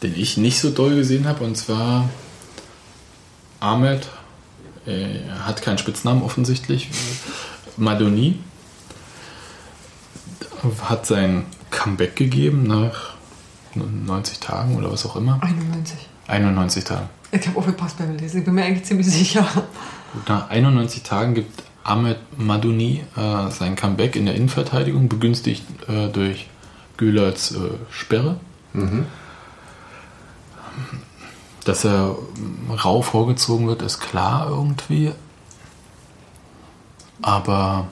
den ich nicht so doll gesehen habe. Und zwar Ahmed, äh, er hat keinen Spitznamen offensichtlich, Madoni hat sein Comeback gegeben nach 90 Tagen oder was auch immer. 91. 91 Tagen. Ich habe aufgepasst beim Lesen. Ich bin mir eigentlich ziemlich sicher. Nach 91 Tagen gibt Ahmed Madouni äh, sein Comeback in der Innenverteidigung, begünstigt äh, durch Gülerts äh, Sperre. Dass er ähm, rau vorgezogen wird, ist klar irgendwie. Aber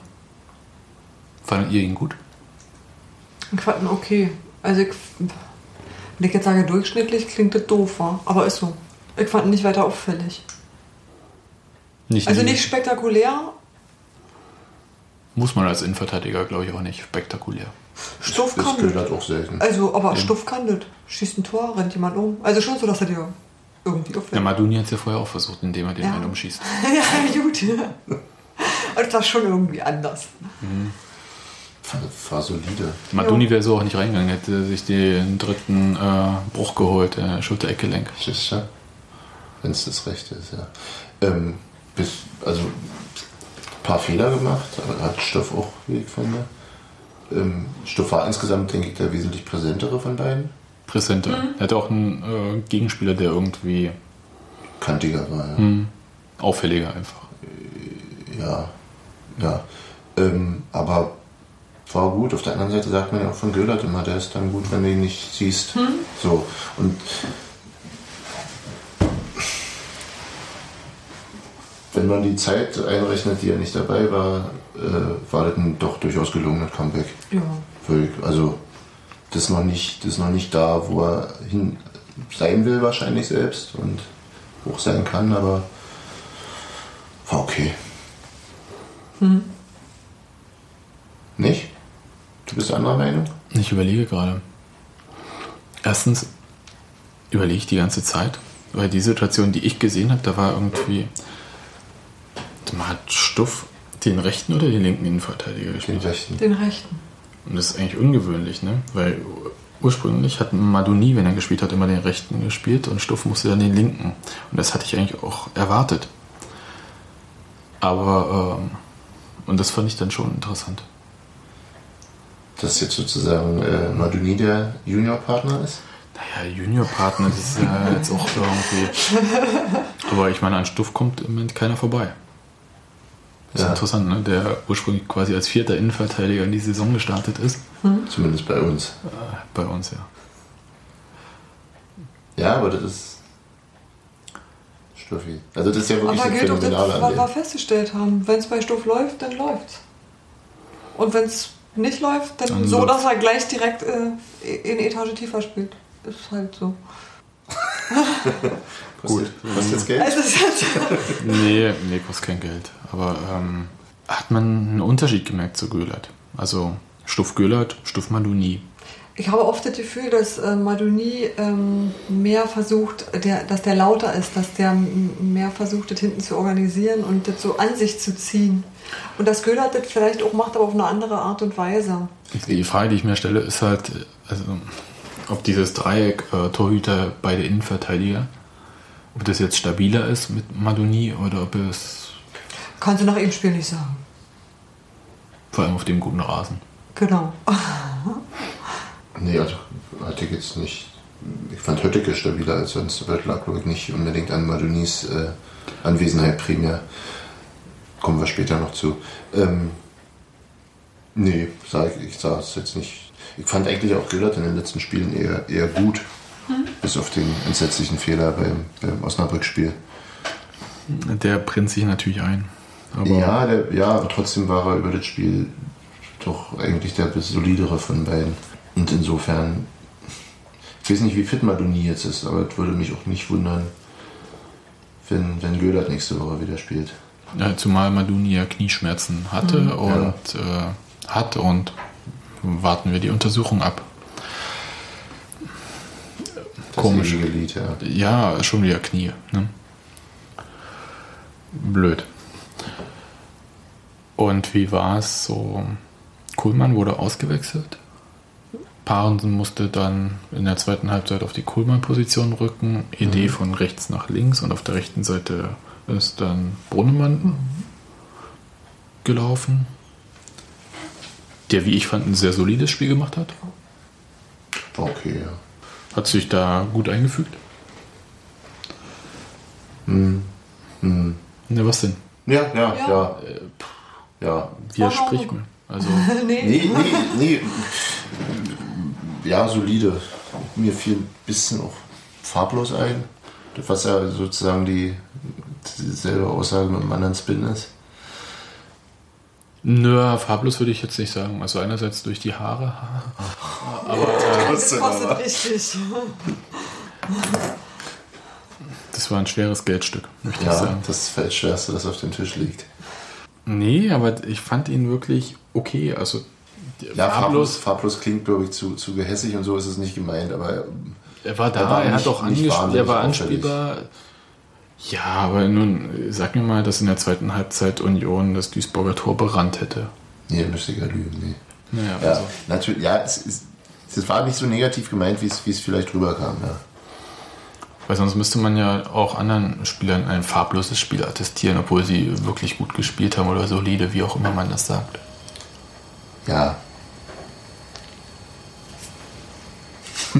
fandet ihr ihn gut? Ich fand ihn okay. Also ich, wenn ich jetzt sage durchschnittlich, klingt das doof, aber ist so. Ich fand ihn nicht weiter auffällig. Nicht Also nicht spektakulär. Muss man als Innenverteidiger, glaube ich, auch nicht spektakulär. Stuff Das kann das. halt auch selten. Also, aber Stuff kann das. Schießt ein Tor, rennt jemand um. Also schon so, dass er dir irgendwie Der auffällt. Maduni hat es ja vorher auch versucht, indem er den Ja. einen umschießt. ja, gut. Und das war schon irgendwie anders. War, war solide. Maduni wäre so auch nicht reingegangen, hätte sich den dritten äh, Bruch geholt, äh, Schulter-Eckgelenk. Du? Wenn es das Rechte ist, ja. Ähm, bis, also ein paar Fehler gemacht, aber hat Stoff auch, wie ich finde. Ähm, Stoff war insgesamt, denke ich, der wesentlich präsentere von beiden. Präsente. Er hatte auch einen äh, Gegenspieler, der irgendwie Kantiger war, ja. mh, auffälliger einfach. Ja, ja. Ähm, aber war gut. Auf der anderen Seite sagt man ja auch von Göllert immer, der ist dann gut, wenn du ihn nicht siehst. So. Und wenn man die Zeit einrechnet, die er nicht dabei war, äh, war das ein doch durchaus gelungenes Comeback. Ja. Völlig. Also das ist noch nicht, das ist noch nicht da, wo er hin sein will wahrscheinlich selbst und hoch sein kann, aber war okay. Nicht? Du bist anderer Meinung? Ich überlege gerade. Erstens überlege ich die ganze Zeit, weil die Situation, die ich gesehen habe, da war irgendwie. Man hat Stuff den rechten oder den linken Innenverteidiger Den gespielt. rechten. Den rechten. Und das ist eigentlich ungewöhnlich, ne? Weil ursprünglich hat Madoni, wenn er gespielt hat, immer den rechten gespielt und Stuff musste dann den linken. Und das hatte ich eigentlich auch erwartet. Aber, ähm, und das fand ich dann schon interessant. Dass jetzt sozusagen äh, Maduni der Juniorpartner ist? Naja, Juniorpartner, das ist ja jetzt auch irgendwie. Aber ich meine, an Stuff kommt im Moment keiner vorbei. Das ist Ja. interessant, ne? Der ursprünglich quasi als vierter Innenverteidiger in die Saison gestartet ist. Zumindest bei uns. Äh, bei uns, ja. Ja, aber das ist Stuffi. Also das ist ja wirklich Aber das gilt doch das, Phänomenale an was wir festgestellt haben. Wenn es bei Stoff läuft, dann läuft's. Und wenn es nicht läuft, dann, Dann so, läuft's. dass er gleich direkt äh, in Etage tiefer spielt. Ist halt so. Gut. Kostet jetzt Geld? Halt Nee, nee, kostet kein Geld. Aber ähm, hat man einen Unterschied gemerkt zu Göhlert? Also Stuff Göhlert, Stuff Maduni. Ich habe oft das Gefühl, dass äh, Maduni ähm, mehr versucht, der, dass der lauter ist, dass der mehr versucht, das hinten zu organisieren und das so an sich zu ziehen. Und dass Köhler das vielleicht auch macht, aber auf eine andere Art und Weise. Die Frage, die ich mir stelle, ist halt, äh, also, ob dieses Dreieck äh, Torhüter, beide Innenverteidiger, ob das jetzt stabiler ist mit Madoni oder ob es Kannst du nach ihm Spiel nicht sagen. vor allem auf dem guten Rasen. Genau. Nee, also hatte ich jetzt nicht. Ich fand Hötteke stabiler als sonst, aber das lag glaube ich nicht unbedingt an Madonis äh, Anwesenheit primär. Kommen wir später noch zu. Ähm, nee, sag ich, ich sah es jetzt nicht. Ich fand eigentlich auch Gillard in den letzten Spielen eher, eher gut. Bis auf den entsetzlichen Fehler beim, beim Osnabrück-Spiel. Der brennt sich natürlich ein. Aber Ja, der, ja, trotzdem war er über das Spiel doch eigentlich der solidere von beiden. Und insofern, ich weiß nicht, wie fit Madoni jetzt ist, aber es würde mich auch nicht wundern, wenn, wenn Gödert nächste Woche wieder spielt. Ja, zumal Maduni ja Knieschmerzen hatte und äh, hat und warten wir die Untersuchung ab. Das Komisch. Lied, ja. Ja, schon wieder Knie. Ne? Blöd. Und wie war es so? Kuhlmann wurde ausgewechselt. Parensen musste dann in der zweiten Halbzeit auf die Kuhlmann-Position rücken. Idee von rechts nach links und auf der rechten Seite ist dann Brunnemann gelaufen. Der, wie ich fand, ein sehr solides Spiel gemacht hat. Okay, ja. Hat sich da gut eingefügt. Hm. Ne, was denn? Ja, ja, Ja. ja. Ja. Wie in spricht? Also, nee. Nee, nee, nee. Ja, solide. Mir fiel ein bisschen auch farblos ein. Was ja sozusagen die dieselbe Aussage mit einem anderen Spin ist. Nö, farblos würde ich jetzt nicht sagen. Also einerseits durch die Haare. Das kostet richtig. Das war ein schweres Geldstück, möchte ich Ja, sagen. das ist das Schwerste, das auf dem Tisch liegt. Nee, aber ich fand ihn wirklich okay. Also Ja, farblos, farblos, klingt, glaube ich, zu, zu gehässig und so ist es nicht gemeint, aber er war da, er war er hat auch angespielt, er war auffällig. Ja, aber nun, sag mir mal, dass in der zweiten Halbzeit Union das Duisburger Tor berannt hätte. nee, müsste ich ja lügen. Nee. Naja, Ja, also. natürlich, ja, es, ist, es war nicht so negativ gemeint, wie es, wie es vielleicht rüberkam. Ja. Weil sonst müsste man ja auch anderen Spielern ein farbloses Spiel attestieren, obwohl sie wirklich gut gespielt haben oder solide, wie auch immer man das sagt. Ja.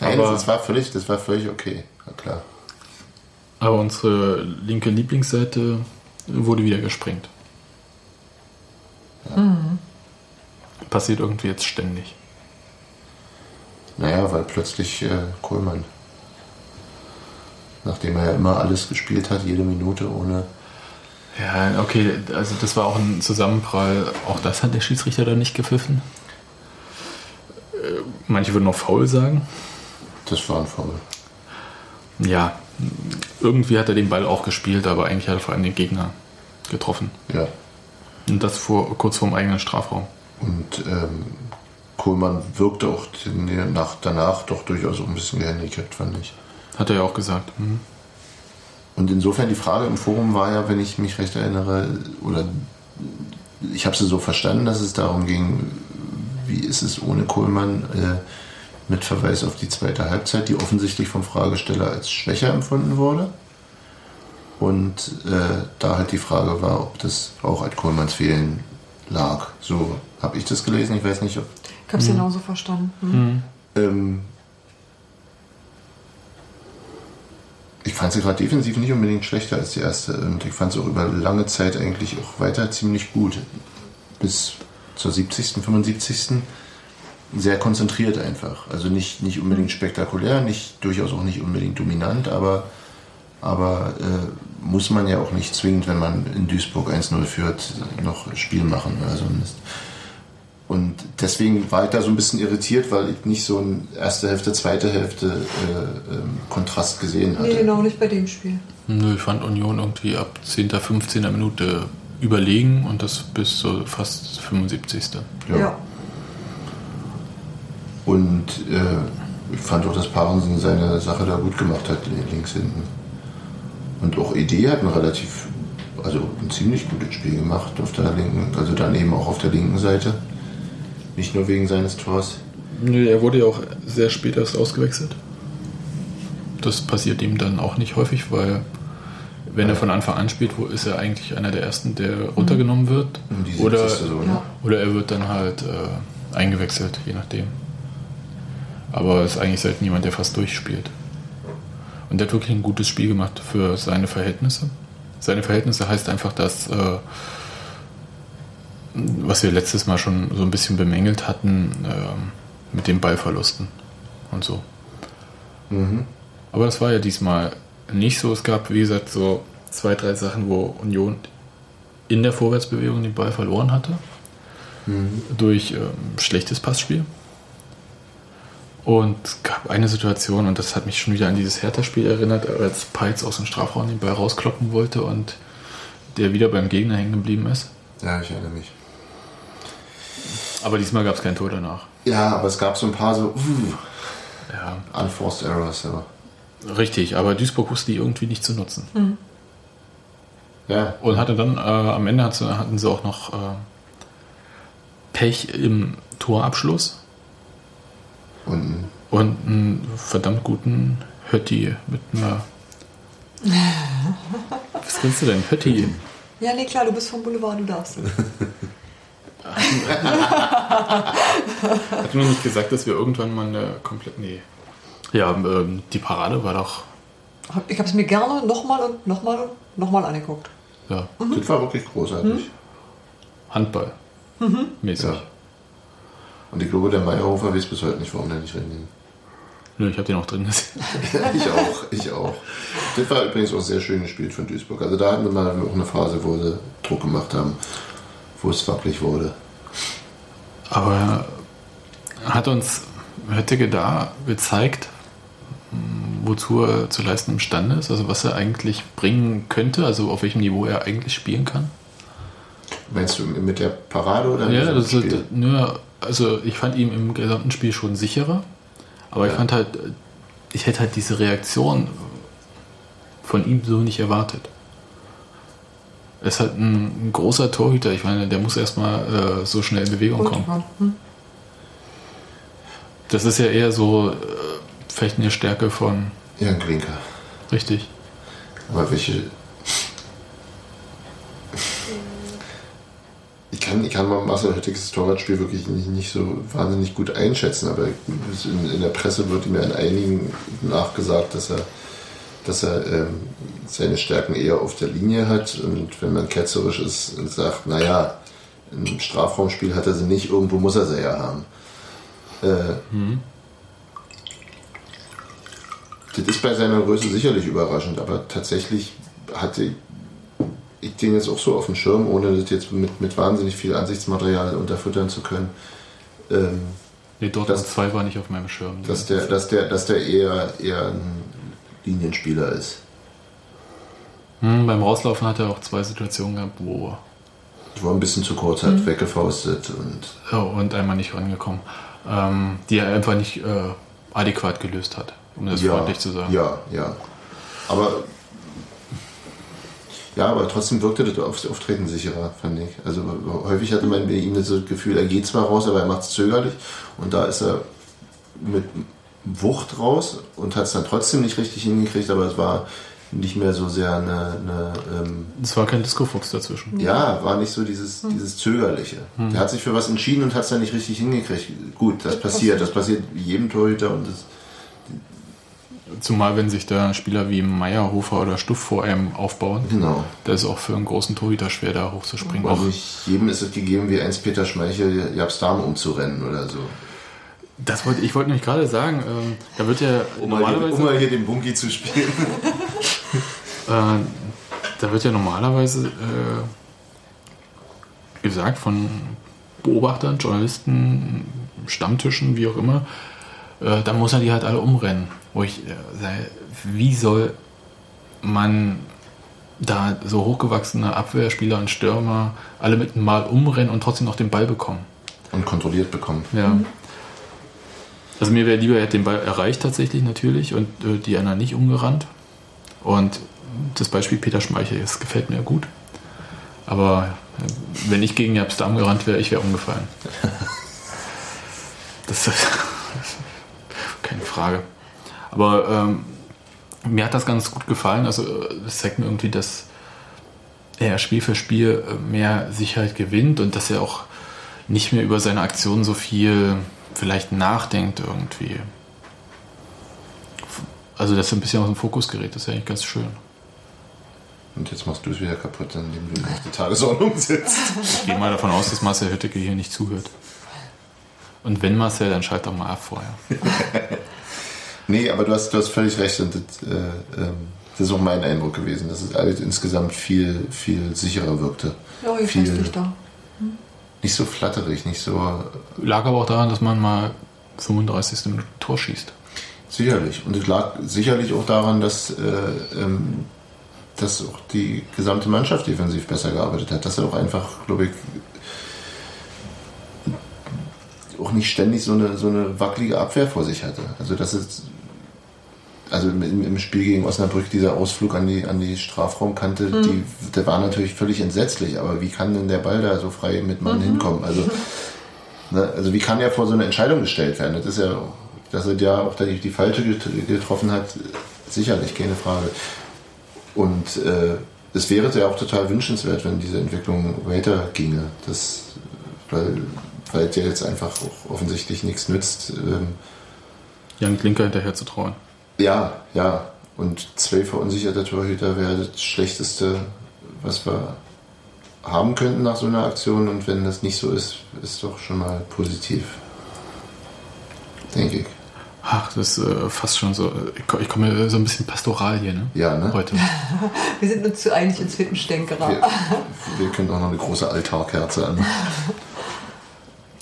Nein, Aber- das, war völlig, das war völlig okay. Ja, klar. Aber unsere linke Lieblingsseite wurde wieder gesprengt. passiert irgendwie jetzt ständig. Naja, weil plötzlich äh, Kohlmann, nachdem er ja immer alles gespielt hat, jede Minute ohne. Ja, okay, also das war auch ein Zusammenprall. Auch das hat der Schiedsrichter dann nicht gepfiffen. Äh, Manche würden noch faul sagen. Das war ein Foul. Ja, irgendwie hat er den Ball auch gespielt, aber eigentlich hat er vor allem den Gegner getroffen. Ja. Und das vor, kurz vorm eigenen Strafraum. Und ähm, Kohlmann wirkte auch den- nach, danach doch durchaus ein bisschen gehandicapt, fand ich. Hat er ja auch gesagt. Mhm. Und insofern die Frage im Forum war ja, wenn ich mich recht erinnere, oder ich habe sie so verstanden, dass es darum ging, wie ist es ohne Kohlmann äh, mit Verweis auf die zweite Halbzeit, die offensichtlich vom Fragesteller als schwächer empfunden wurde. Und äh, da halt die Frage war, ob das auch an Kohlmanns Fehlen lag. So habe ich das gelesen. Ich weiß nicht, ob Ich habe es genauso verstanden. Hm. ähm, ich fand sie gerade defensiv nicht unbedingt schlechter als die erste. Und ich fand sie auch über lange Zeit eigentlich auch weiter ziemlich gut. Bis zur 70., 75. Sehr konzentriert einfach. Also nicht, nicht unbedingt spektakulär, nicht, durchaus auch nicht unbedingt dominant, aber, aber äh, muss man ja auch nicht zwingend, wenn man in Duisburg 1-0 führt, noch Spiel machen. Also und deswegen war ich da so ein bisschen irritiert, weil ich nicht so ein erste Hälfte, zweite Hälfte äh, ähm, Kontrast gesehen hatte. Nee, genau, nicht bei dem Spiel. Nö, ich fand Union irgendwie ab 10., 15. Minute überlegen und das bis zur fast 75. Ja. Ja. Und äh, ich fand auch, dass Parensen seine Sache da gut gemacht hat, links hinten. Und auch ED hat ein relativ, also ein ziemlich gutes Spiel gemacht auf der linken, also dann eben auch auf der linken Seite. Nicht nur wegen seines Tors. Nö, er wurde ja auch sehr spät erst ausgewechselt. Das passiert ihm dann auch nicht häufig, weil wenn er von Anfang an spielt, wo ist er eigentlich einer der ersten, der runtergenommen wird. Um Oder, 70. so, ne? Oder er wird dann halt äh, eingewechselt, je nachdem. Aber ist eigentlich selten jemand, der fast durchspielt. Und der hat wirklich ein gutes Spiel gemacht für seine Verhältnisse. Seine Verhältnisse heißt einfach, dass, äh, was wir letztes Mal schon so ein bisschen bemängelt hatten, ähm, mit den Ballverlusten und so. Aber das war ja diesmal nicht so. Es gab, wie gesagt, so zwei, drei Sachen, wo Union in der Vorwärtsbewegung den Ball verloren hatte. Durch ähm, schlechtes Passspiel. Und es gab eine Situation, und das hat mich schon wieder an dieses Hertha-Spiel erinnert, als Peitz aus dem Strafraum den Ball rauskloppen wollte und der wieder beim Gegner hängen geblieben ist. Ja, ich erinnere mich. Aber diesmal gab es kein Tor danach. Ja, aber es gab so ein paar so uh, Ja, unforced errors. Aber. richtig, aber Duisburg wusste die irgendwie nicht zu nutzen. Ja, Und hatte dann, äh, am Ende hatten sie auch noch äh, Pech im Torabschluss und und einen verdammt guten Hötti mit einer. Was kennst du denn? Hötti? Ja, nee, klar, du bist vom Boulevard, du darfst. Hat mir nicht gesagt, dass wir irgendwann mal eine komplett. Nee. Ja, ähm, die Parade war doch. Ich habe es mir gerne nochmal und nochmal und nochmal angeguckt. Ja, das war wirklich großartig. Handball. Mäßig. Ja. Und ich glaube, der Meyerhofer weiß bis heute nicht, warum der nicht reinging. Nö, ich habe den auch drin gesehen. ich auch, ich auch. Das war übrigens auch sehr schön gespielt von Duisburg. Also da hatten wir mal auch eine Phase, wo sie Druck gemacht haben, wo es wackelig wurde. Aber hat uns Höttege da gezeigt, wozu er zu leisten imstande ist? Also was er eigentlich bringen könnte? Also auf welchem Niveau er eigentlich spielen kann? Meinst du mit der Parade oder Ja, das ist, Spiel? Also ich fand ihn im gesamten Spiel schon sicherer, aber ich Ja. fand halt, ich hätte halt diese Reaktion von ihm so nicht erwartet. Er ist halt ein, ein großer Torhüter, ich meine, der muss erstmal äh, so schnell in Bewegung kommen. Und, hm, Das ist ja eher so äh, vielleicht eine Stärke von, Jan Klinker. richtig. Aber welche. Kann, ich kann Marcel Höttiges Torwartspiel wirklich nicht, nicht so wahnsinnig gut einschätzen, aber in, in der Presse wird ihm ja in einigen nachgesagt, dass er, dass er ähm, seine Stärken eher auf der Linie hat und wenn man ketzerisch ist und sagt, naja, Im Strafraumspiel hat er sie nicht, irgendwo muss er sie ja haben. Äh, Das ist bei seiner Größe sicherlich überraschend, aber tatsächlich hatte ich den jetzt auch so auf dem Schirm, ohne das jetzt mit, mit wahnsinnig viel Ansichtsmaterial unterfüttern zu können. Ähm, Nee, Dortmund Das- 2 war nicht auf meinem Schirm. dass der, dass der, dass der eher, eher ein Linienspieler ist. Hm, beim Rauslaufen hat er auch zwei Situationen gehabt, wo War ein bisschen zu kurz, hat weggefaustet und oh, und einmal nicht rangekommen, ähm, die er einfach nicht äh, adäquat gelöst hat, um das freundlich zu sagen. Ja, ja. Aber ja, aber trotzdem wirkte das Auf- Auftreten sicherer, fand ich. Also häufig hatte man bei ihm das Gefühl, er geht zwar raus, aber er macht es zögerlich. Und da ist er mit Wucht raus und hat es dann trotzdem nicht richtig hingekriegt, aber es war nicht mehr so sehr eine, eine ähm, Es war kein Disco-Fuchs dazwischen. ja, war nicht so dieses, dieses Zögerliche. Der hat sich für was entschieden und hat es dann nicht richtig hingekriegt. Gut, das passiert, das passiert jedem Torhüter und das, Zumal wenn sich da Spieler wie Meyerhofer oder Stuff vor einem aufbauen, genau. da ist auch für einen großen Torhüter schwer, da hochzuspringen. Aber Auch, nicht jedem ist es gegeben, wie eins Peter Schmeichel Jabs Darm umzurennen oder so. das wollte, ich wollte nämlich gerade sagen, ähm, da wird ja Um mal, hier, normalerweise, um mal hier den Bunky zu spielen. äh, da wird ja normalerweise äh, gesagt von Beobachtern, Journalisten, Stammtischen, wie auch immer, äh, da muss er die halt alle umrennen. Wo ich äh, sage, wie soll man da so hochgewachsene Abwehrspieler und Stürmer alle mit einem Mal umrennen und trotzdem noch den Ball bekommen? Und kontrolliert bekommen. Ja. Also mir wäre lieber, er hätte den Ball erreicht tatsächlich natürlich und äh, die anderen nicht umgerannt. Und das Beispiel Peter Schmeichel, das gefällt mir gut. Aber äh, wenn ich gegen Jabstam gerannt wäre, ich wäre umgefallen. Das ist keine Frage. Aber ähm, mir hat das ganz gut gefallen. Also äh, es zeigt mir irgendwie, dass er Spiel für Spiel äh, mehr Sicherheit gewinnt und dass er auch nicht mehr über seine Aktionen so viel vielleicht nachdenkt irgendwie. Also dass er ein bisschen aus dem Fokus gerät, das ist ja eigentlich ganz schön. Und jetzt machst du es wieder kaputt, indem du auf die Tagesordnung sitzt. Ich gehe mal davon aus, dass Marcel Hütteke hier nicht zuhört. Und wenn Marcel, dann schalt doch mal ab vorher. Nee, aber du hast, du hast völlig recht. Und das, äh, ähm, das ist auch mein Eindruck gewesen, dass es alles insgesamt viel, viel sicherer wirkte. Ja, ihr viel, festigt da. Nicht so flatterig, nicht so Lag aber auch daran, dass man mal 35. Minute Tor schießt. Sicherlich. Und es lag sicherlich auch daran, dass, äh, ähm, dass auch die gesamte Mannschaft defensiv besser gearbeitet hat. Dass er auch einfach, glaube ich, auch nicht ständig so eine, so eine wackelige Abwehr vor sich hatte. Also dass es also im, Spiel gegen Osnabrück dieser Ausflug an die, an die Strafraumkante, die, der war natürlich völlig entsetzlich. Aber wie kann denn der Ball da so frei mit Mann hinkommen? Also, ne, also wie kann er vor so eine Entscheidung gestellt werden? Das ist ja, dass er ja auch die, die falsche get- getroffen hat, sicherlich, keine Frage. Und äh, es wäre ja auch total wünschenswert, wenn diese Entwicklung weiter ginge. Das, weil, weil der jetzt einfach auch offensichtlich nichts nützt. Ähm, Jan Klinker hinterher zu trauen. ja, ja. Und zwei verunsicherte Torhüter wäre das Schlechteste, was wir haben könnten nach so einer Aktion. Und wenn das nicht so ist, ist doch schon mal positiv. Denke ich. Ach, das ist äh, fast schon so. Ich, ko- ich komme mir so ein bisschen pastoral hier, ne? Ja, ne? Heute. Wir sind uns zu einig ins Fittenstänkerer. Wir, wir können auch noch eine große Altarkerze an.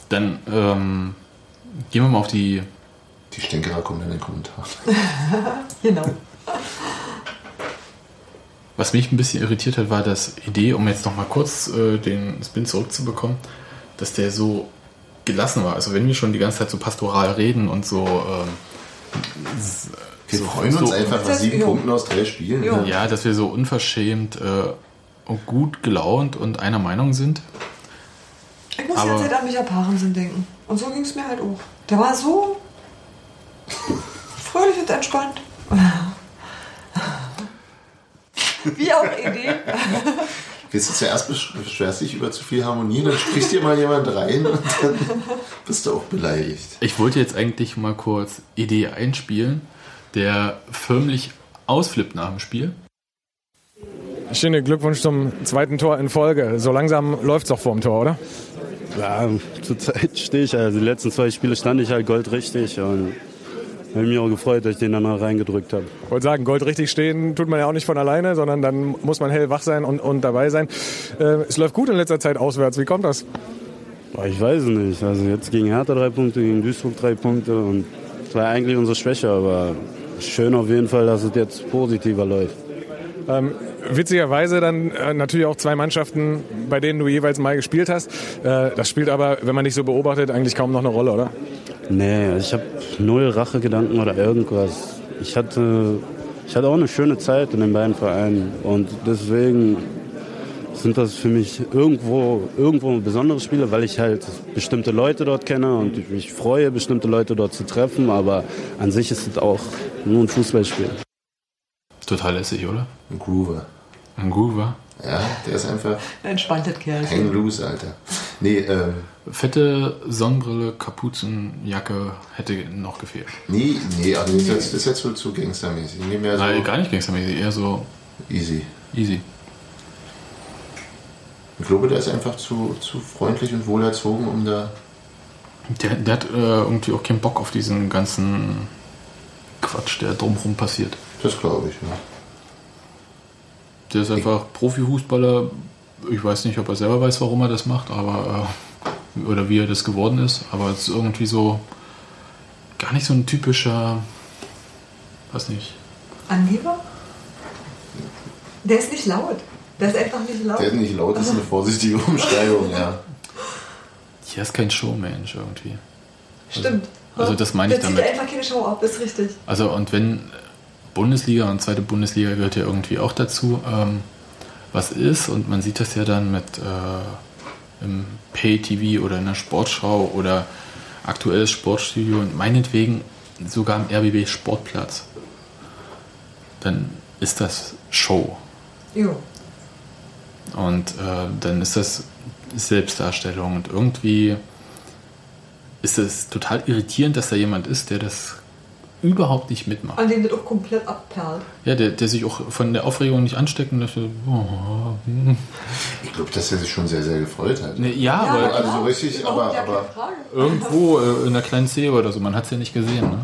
Dann ähm, gehen wir mal auf die. Die Stänkerer kommen in den Kommentaren. Genau. Was mich ein bisschen irritiert hat, war das Idee, um jetzt noch mal kurz äh, den Spin zurückzubekommen, dass der so gelassen war. Also wenn wir schon die ganze Zeit so pastoral reden und so. Ähm, Wir so, freuen uns so, einfach bei Das- sieben jo. Punkten aus drei Spielen. Jo. Ne? Ja, dass wir so unverschämt äh, und gut gelaunt und einer Meinung sind. Ich muss Aber- jetzt halt an Micha Parensen denken. Und so ging es mir halt auch. Der war so fröhlich und entspannt. Wie auch Idee. Jetzt du zuerst besch- beschwerst dich über zu viel Harmonie, dann spricht dir mal jemand rein und dann bist du auch beleidigt. Ich wollte jetzt eigentlich mal kurz Idee einspielen, der förmlich ausflippt nach dem Spiel. Schöne Glückwunsch zum zweiten Tor in Folge. So langsam läuft es doch vorm Tor, oder? Ja, zurzeit stehe ich, also die letzten zwei Spiele stand ich halt goldrichtig und habe mich auch gefreut, dass ich den dann noch reingedrückt habe. Ich wollte sagen, Gold richtig stehen tut man ja auch nicht von alleine, sondern dann muss man hellwach sein und, und dabei sein. Äh, es läuft gut in letzter Zeit auswärts. Wie kommt das? Ich weiß es nicht. Also jetzt gegen Hertha drei Punkte, gegen Duisburg drei Punkte und das war eigentlich unsere Schwäche, aber schön auf jeden Fall, dass es jetzt positiver läuft. Ähm, witzigerweise dann äh, natürlich auch zwei Mannschaften, bei denen du jeweils mal gespielt hast. Äh, das spielt aber, wenn man dich so beobachtet, eigentlich kaum noch eine Rolle, oder? Nee, ich habe null Rachegedanken oder irgendwas. Ich hatte, ich hatte auch eine schöne Zeit in den beiden Vereinen und deswegen sind das für mich irgendwo, irgendwo besondere Spiele, weil ich halt bestimmte Leute dort kenne und ich mich freue, bestimmte Leute dort zu treffen, aber an sich ist es auch nur ein Fußballspiel. Total lässig, oder? Ein Groover. Ein Groover. Ja, der ist einfach Ein entspanntes Kerl. hang loose, Alter. Nee, ähm, Fette Sonnenbrille, Kapuzenjacke hätte noch gefehlt. nee, nee, also das ist jetzt, das ist jetzt so zu gangstermäßig. Nee, mehr so Nein, gar nicht gangstermäßig, eher so easy. easy. Ich glaube, der ist einfach zu, zu freundlich und wohlerzogen, um da. Der, der hat äh, irgendwie auch keinen Bock auf diesen ganzen Quatsch, der drumherum passiert. Das glaube ich, ja. Der ist einfach Profifußballer. Ich weiß nicht, ob er selber weiß, warum er das macht, aber äh, oder wie er das geworden ist. Aber es ist irgendwie so gar nicht so ein typischer, weiß nicht. Angeber? Der ist nicht laut. Der ist einfach nicht laut. Der ist nicht laut, das ist eine vorsichtige Umschreibung, ja. Hier ist kein Showmensch irgendwie. Stimmt. Also das meine ich der damit. zieht einfach keine Show ab, ist richtig. Also und wenn Bundesliga und zweite Bundesliga gehört ja irgendwie auch dazu, ähm, was ist. Und man sieht das ja dann mit äh, im Pay-TV oder in der Sportschau oder aktuelles Sportstudio und meinetwegen sogar am RBB Sportplatz, dann ist das Show. Jo. und äh, dann ist das Selbstdarstellung. Und irgendwie ist es total irritierend, dass da jemand ist, der das überhaupt nicht mitmacht. An dem das auch komplett abperlt. Ja, der, der sich auch von der Aufregung nicht anstecken möchte. Oh, hm. Ich glaube, dass er sich schon sehr, sehr gefreut hat. Ne, ja, aber also so richtig, aber, ja aber irgendwo äh, in einer kleinen Szene oder so, man hat es ja nicht gesehen. Ne?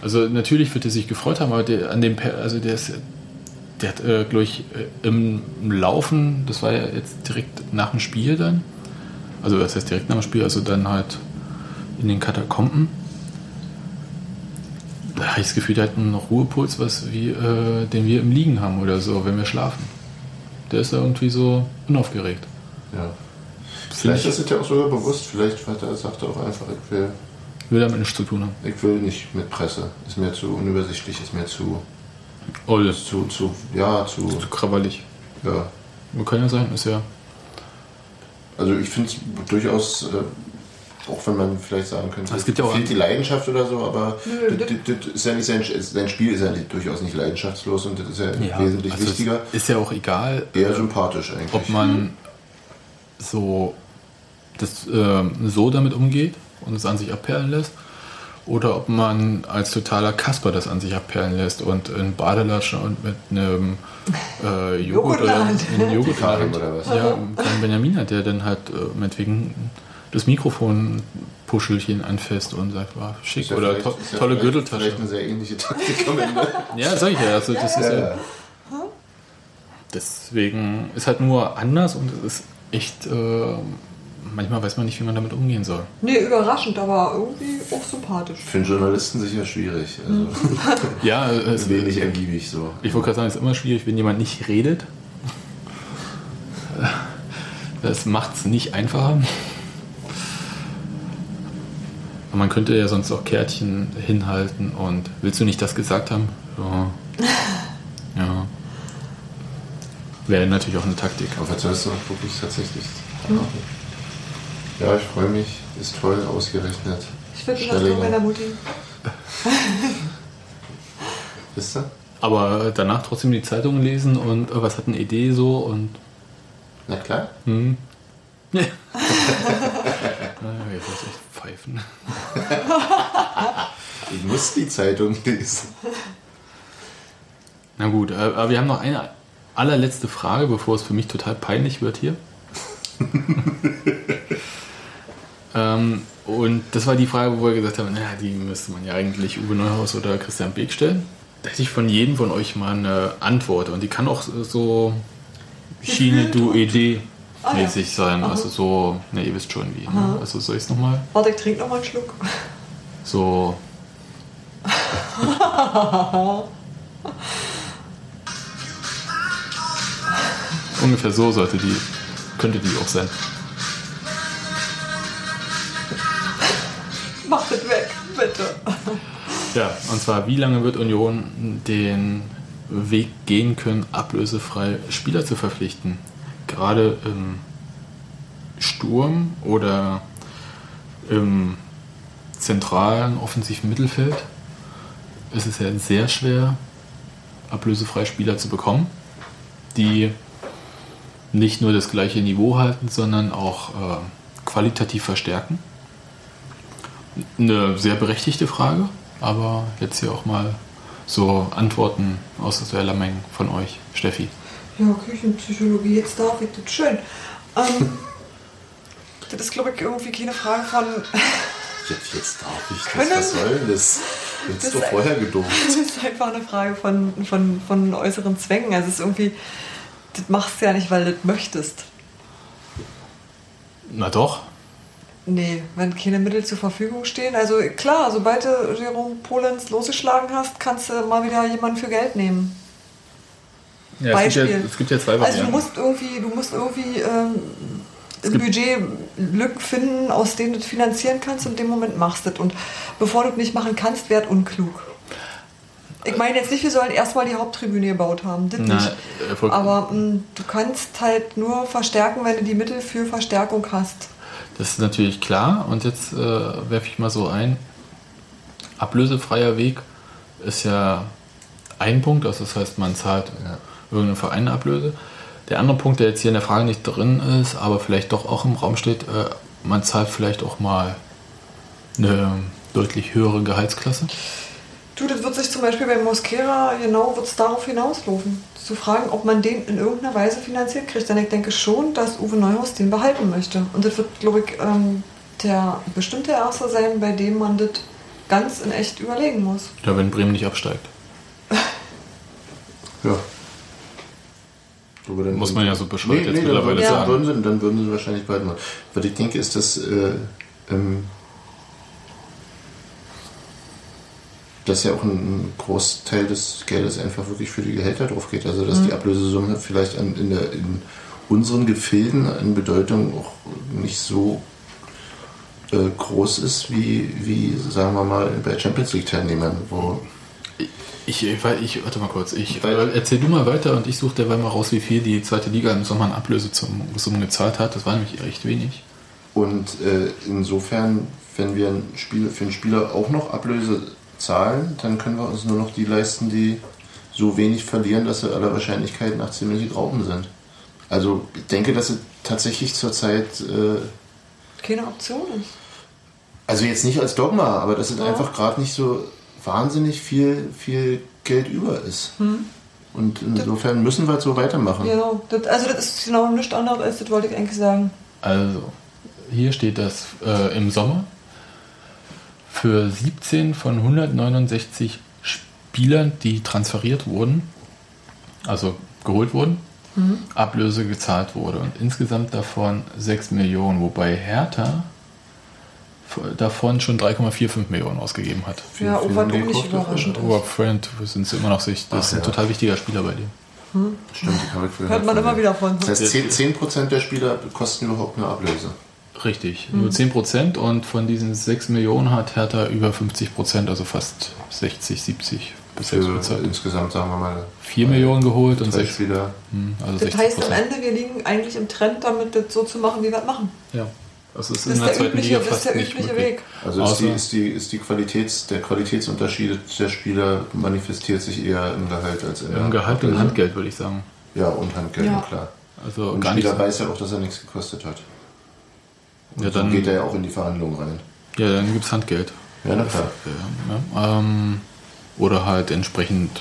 Also natürlich wird er sich gefreut haben, aber der, an dem, Per- also der ist, der hat, äh, glaube ich, äh, im, im Laufen, das war ja jetzt direkt nach dem Spiel dann, also das heißt direkt nach dem Spiel, also dann halt in den Katakomben. Da habe ich das Gefühl, der hat einen Ruhepuls, was wie, äh, den wir im Liegen haben oder so, wenn wir schlafen. Der ist da irgendwie so unaufgeregt. ja. Finde Vielleicht ich, ist es ja auch sogar bewusst, vielleicht hat er, sagt er auch einfach, ich will, will damit nichts zu tun haben. ich will nicht mit Presse. Ist mir zu unübersichtlich, ist mir zu, Alles zu, zu, ja, zu, zu krawallig. ja. Kann ja sein, ist ja. Also ich finde es durchaus, äh, auch wenn man vielleicht sagen könnte, Es gibt ja auch- fehlt die Leidenschaft oder so, aber Nö, das, das, das ist ja nicht sein, sein Spiel ist ja nicht, durchaus nicht leidenschaftslos und das ist ja, wesentlich also wichtiger. Ist ja auch egal, Eher äh, sympathisch eigentlich. ob man so das äh, so damit umgeht und es an sich abperlen lässt oder ob man als totaler Kasper das an sich abperlen lässt und in Badelatschen und mit einem äh, Joghurt oder in Hand. oder was? Ja, kein Benjamin hat, der dann halt äh, meinetwegen das Mikrofon Puschelchen anfasst und sagt, war schick Ist ja oder to ist ja tolle Gürteltasche. Vielleicht eine sehr ähnliche Taktik am Ende. Ja, sag ich ja. Also das ist ja, ja. Deswegen ist halt nur anders und es ist echt, äh, manchmal weiß man nicht, wie man damit umgehen soll. Nee, überraschend, aber irgendwie auch sympathisch. Für einen Journalisten sicher schwierig. Also Ja, es, wenig ergiebig so. ich wollte gerade sagen, es ist immer schwierig, wenn jemand nicht redet. Das macht es nicht einfacher. Und man könnte ja sonst auch Kärtchen hinhalten und willst du nicht das gesagt haben? Ja. ja. Wäre natürlich auch eine Taktik. Aber vielleicht sollst du auch wirklich tatsächlich machen. Ja, ich freue mich. Ist toll ausgerechnet. Ich wünsche das nur meiner Mutti. Wisst ihr? Aber danach trotzdem die Zeitung lesen und was hat eine Idee so und Na klar. hm. Ja. naja, jetzt muss ich echt pfeifen. Ich muss die Zeitung lesen. Na gut, äh, aber wir haben noch eine allerletzte Frage, bevor es für mich total peinlich wird hier. ähm, und das war die Frage, wo wir gesagt haben, naja, die müsste man ja eigentlich Uwe Neuhaus oder Christian Beek stellen. Da hätte ich von jedem von euch mal eine Antwort. Und die kann auch so Schiene, du, Idee Ah, ja. mäßig sein. Also so, ne, ihr wisst schon wie. Ne? Also soll ich es nochmal? Warte, ich trinke noch mal einen Schluck. So. Ungefähr so sollte die, könnte die auch sein. Mach das weg, bitte. Ja, und zwar, wie lange wird Union den Weg gehen können, ablösefrei Spieler zu verpflichten? Gerade im Sturm oder im zentralen offensiven Mittelfeld ist es ja sehr schwer, ablösefrei Spieler zu bekommen, die nicht nur das gleiche Niveau halten, sondern auch äh, qualitativ verstärken. Eine sehr berechtigte Frage, aber jetzt hier auch mal so Antworten aus der Lameng von euch, Steffi. Ja, Küchenpsychologie, jetzt darf ich das schön. Ähm, das ist, glaube ich, irgendwie keine Frage von. Jetzt, jetzt darf ich das. Können- Was soll denn das? Jetzt Das doch vorher gedummt. Das ist einfach eine Frage von, von, von äußeren Zwängen. Also es ist irgendwie, das machst du ja nicht, weil du das möchtest. Na doch, Nee, wenn keine Mittel zur Verfügung stehen. Also klar, sobald du Jerome Polenz losgeschlagen hast, kannst du mal wieder jemanden für Geld nehmen. Ja, es, gibt ja, Beispiel. es gibt ja zwei Also du Varianten. musst irgendwie, du musst irgendwie ähm, im gibt- Budget Lücken finden, aus denen du das finanzieren kannst und in dem Moment machst du das. Und bevor du das nicht machen kannst, wäre unklug. Ich meine jetzt nicht, wir sollen erstmal die Haupttribüne gebaut haben, das Na, nicht. äh, Aber mh, du kannst halt nur verstärken, wenn du die Mittel für Verstärkung hast. Das ist natürlich klar. Und jetzt äh, werfe ich mal so ein. Ablösefreier Weg ist ja ein Punkt, also das heißt, man zahlt irgendeinen Verein Ablöse. Der andere Punkt, der jetzt hier in der Frage nicht drin ist, aber vielleicht doch auch im Raum steht, äh, man zahlt vielleicht auch mal eine deutlich höhere Gehaltsklasse. Du, das wird sich zum Beispiel bei Mosquera genau wird's darauf hinauslaufen. Zu fragen, ob man den in irgendeiner Weise finanziert kriegt. Denn ich denke schon, dass Uwe Neuhaus den behalten möchte. Und das wird, glaube ich, ähm, der bestimmt der Erste sein, bei dem man das ganz in echt überlegen muss. Ja, wenn Bremen nicht absteigt. Ja. Aber dann Muss man ja so bescheuert jetzt dann mittlerweile würden- sagen. Würden sie, dann würden sie wahrscheinlich bald mal. Was ich denke, ist, dass, äh, ähm, dass ja auch ein, Großteil des Geldes einfach wirklich für die Gehälter drauf geht. Also dass die Ablösesumme vielleicht an, in, der, in unseren Gefilden an Bedeutung auch nicht so äh, groß ist wie, wie, sagen wir mal, bei Champions League-Teilnehmern, wo Ich, ich, ich, warte mal kurz. Ich, Weil- äh, erzähl du mal weiter und ich suche derweil mal raus, wie viel die zweite Liga im Sommer an Ablösesummen gezahlt hat. Das war nämlich echt wenig. Und äh, insofern, wenn wir ein Spiel, für einen Spieler auch noch Ablöse zahlen, dann können wir uns nur noch die leisten, die so wenig verlieren, dass sie aller Wahrscheinlichkeit nach ziemlich Rauben sind. Also ich denke, dass es tatsächlich zurzeit, äh, Keine Option ist. also jetzt nicht als Dogma, aber dass es einfach gerade nicht so wahnsinnig viel, viel Geld über ist. Und insofern müssen wir so weitermachen. Genau. Das, also das ist genau nichts anderes, als das wollte ich eigentlich sagen. Also, hier steht das äh, im Sommer für 17 von 169 Spielern, die transferiert wurden, also geholt wurden, Ablöse gezahlt wurde. Und insgesamt davon 6 Millionen, wobei Hertha davon schon 3,45 Millionen ausgegeben hat. Ja, die nicht überraschend ist. Oberfriend sind sie immer noch sich, das Ach ist ein ja. total wichtiger Spieler bei dem. Stimmt, die habe ich vorher Hört man immer wieder von. Das heißt, 10%, 10 der Spieler kosten überhaupt eine Ablöse. Richtig, nur 10 Prozent und von diesen 6 Millionen hat Hertha über 50 Prozent, also fast 60, 70 bis Für 6 Prozent. insgesamt sagen wir mal 4 Millionen geholt und drei 6, Spieler. also Das 60 heißt am. Ende, wir liegen eigentlich im Trend damit, das so zu machen, wie wir es machen. Ja, das ist Das in ist der der zweiten übliche, Liga das ist fast der nicht übliche möglich. Weg. Also ist die, ist die, ist die Qualitäts, der Qualitätsunterschied der Spieler manifestiert sich eher im Gehalt als in der Im Gehalt und. Handgeld, würde ich sagen. Ja, und Handgeld, Ja. klar. Also Und der nicht. Spieler weiß ja auch, dass er nichts gekostet hat. Und Ja, so dann- geht er ja auch in die Verhandlungen rein. Ja, dann gibt es Handgeld. Ja, na klar. Ja, ja. Ähm, oder halt entsprechend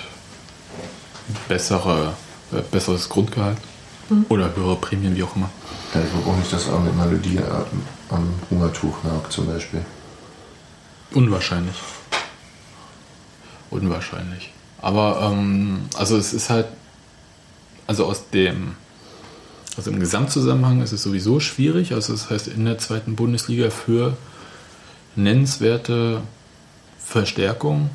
bessere äh, besseres Grundgehalt oder höhere Prämien, wie auch immer. Ja, ich glaube auch nicht, dass Ahmed Malodi am, am Hungertuch nagt zum Beispiel. Unwahrscheinlich. Unwahrscheinlich. Aber ähm, also es ist halt, also aus dem, also im Gesamtzusammenhang ist es sowieso schwierig. Also das heißt, in der zweiten Bundesliga für nennenswerte Verstärkung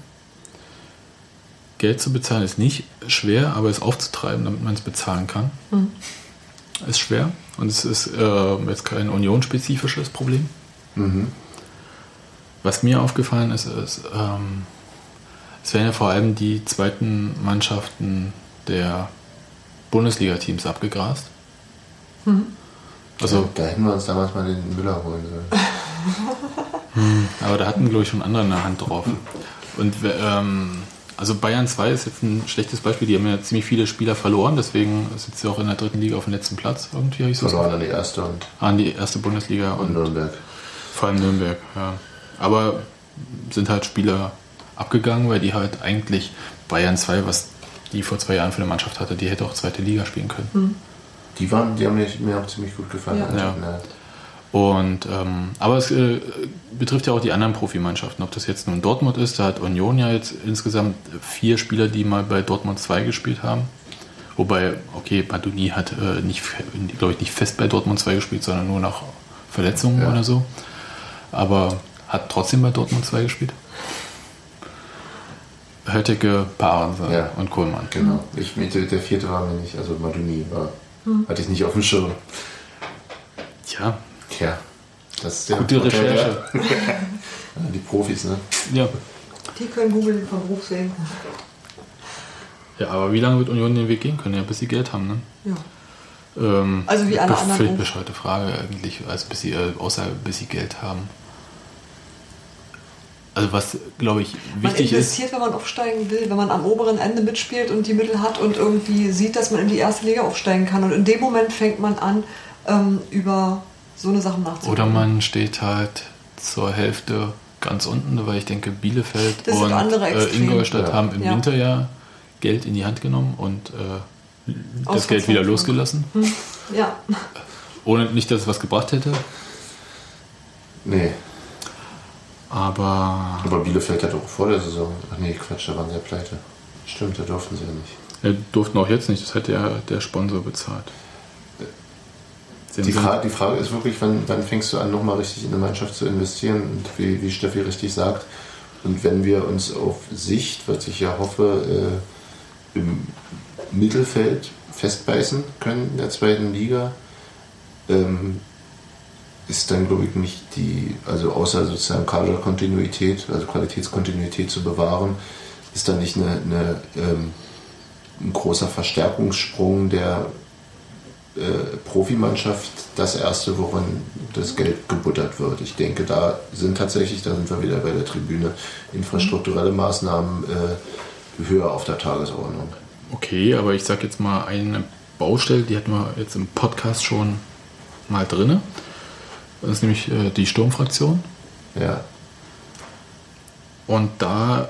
Geld zu bezahlen ist nicht schwer, aber es aufzutreiben, damit man es bezahlen kann, ist schwer. Und es ist äh, jetzt kein unionsspezifisches Problem. Was mir aufgefallen ist, ist, ähm, es werden ja vor allem die zweiten Mannschaften der Bundesliga-Teams abgegrast. Also, Da hätten wir uns damals mal den Müller holen sollen. aber da hatten, glaube ich, schon andere eine Hand drauf. Und ähm, also Bayern 2 ist jetzt ein schlechtes Beispiel. Die haben ja ziemlich viele Spieler verloren, deswegen sitzt sie auch in der dritten Liga auf dem letzten Platz. Irgendwie habe ich so Verloren an die erste und an die erste Bundesliga und Nürnberg. Vor allem Nürnberg, ja. Aber sind halt Spieler abgegangen, weil die halt eigentlich Bayern 2, was die vor zwei Jahren für eine Mannschaft hatte, die hätte auch zweite Liga spielen können. Die waren, die haben mir, mir auch ziemlich gut gefallen. Ja. Also, Ja. Und ähm, aber es äh, betrifft ja auch die anderen Profimannschaften. Ob das jetzt nun Dortmund ist, da hat Union ja jetzt insgesamt vier Spieler, die mal bei Dortmund 2 gespielt haben. Wobei, okay, Baduni hat äh, nicht, glaube ich, nicht fest bei Dortmund 2 gespielt, sondern nur nach Verletzungen Ja. oder so. Aber hat trotzdem bei Dortmund 2 gespielt. Hötteke, Parensen Ja. und Kohlmann. Genau. Ich, mit, der vierte war mir nicht, also Maduni war, hatte ich nicht auf dem Schirm. Tja, Tja, das ist der gute Recherche. Ja, die Profis, ne? Ja. Die können googeln von Berufswegen. ja, aber wie lange wird Union den Weg gehen können? Ja, bis sie Geld haben, ne? Ja. Ähm, Also wie alle be- anderen Völlig bescheuerte Frage eigentlich, also bis sie, äh, außer bis sie Geld haben. Also was, glaube ich, Man wichtig ist, investiert, wenn man aufsteigen will, wenn man am oberen Ende mitspielt und die Mittel hat und irgendwie sieht, dass man in die erste Liga aufsteigen kann. Und in dem Moment fängt man an, ähm, über so eine Sachen nachzudenken. oder man steht halt zur Hälfte ganz unten, weil ich denke, Bielefeld Das und andere äh. Ingolstadt Ja. haben im Ja. Winter ja Geld in die Hand genommen und äh, das Geld wieder losgelassen. Ja, Ohne nicht, dass es was gebracht hätte. Nee. Aber Aber Bielefeld hat auch vor der Saison. Ach nee, Quatsch, da waren sie ja pleite. Stimmt, da durften sie ja nicht. äh, durften auch jetzt nicht, das hat ja der Sponsor bezahlt. Die, Fra die Frage ist wirklich, wann, wann fängst du an, nochmal richtig in eine Mannschaft zu investieren? Und wie, wie Steffi richtig sagt, und wenn wir uns auf Sicht, was ich ja hoffe, äh, im Mittelfeld festbeißen können in der zweiten Liga, ähm, ist dann, glaube ich, nicht die, also außer sozusagen Kaderkontinuität, also Qualitätskontinuität zu bewahren, ist dann nicht eine, eine, ähm, ein großer Verstärkungssprung der äh, Profimannschaft das erste, woran das Geld gebuttert wird. Ich denke, da sind tatsächlich, da sind wir wieder bei der Tribüne, infrastrukturelle Maßnahmen äh, höher auf der Tagesordnung. Okay, aber ich sag jetzt mal eine Baustelle, die hatten wir jetzt im Podcast schon mal drinne. Das ist nämlich äh, die Sturmfraktion. Ja, Und da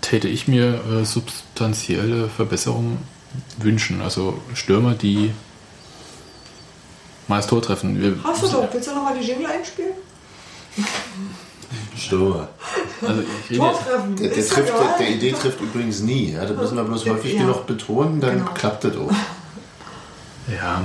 täte ich mir äh, substanzielle Verbesserungen wünschen. Also Stürmer, die mal das Tor treffen. Wir, hast du doch. Willst du nochmal die Jingle einspielen? Stürmer. Also ich rede, Tortreffen. Der, der, trifft, der, der Idee trifft übrigens nie. Ja, das müssen wir bloß häufig Ja. genug betonen, dann Genau. klappt das auch. ja.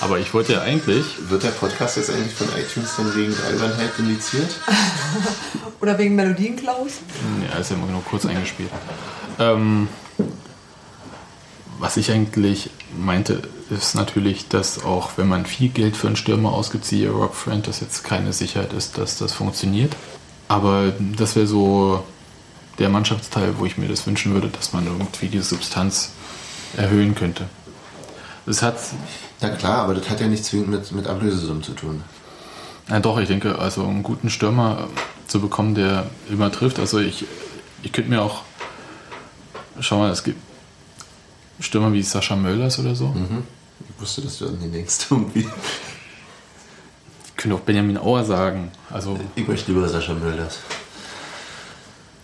Aber ich wollte ja eigentlich, Wird der Podcast jetzt eigentlich von iTunes dann wegen Albernheit indiziert? Oder wegen Melodienklaus? Ja, ist ja immer nur kurz eingespielt. Ähm, was ich eigentlich meinte, ist natürlich, dass auch wenn man viel Geld für einen Stürmer ausgibt, siehe Rob Friend, das jetzt keine Sicherheit ist, dass das funktioniert. Aber das wäre so der Mannschaftsteil, wo ich mir das wünschen würde, dass man irgendwie die Substanz erhöhen könnte. Das hat, Na klar, aber das hat ja nichts zwingend mit, mit Ablösesummen zu tun. ja doch, ich denke, also einen guten Stürmer zu bekommen, der immer trifft. Also ich, ich könnte mir auch, schau mal, es gibt Stürmer wie Sascha Mölders oder so. Ich wusste, dass du an den denkst irgendwie. Ich könnte auch Benjamin Auer sagen. Also Ich möchte lieber Sascha Mölders.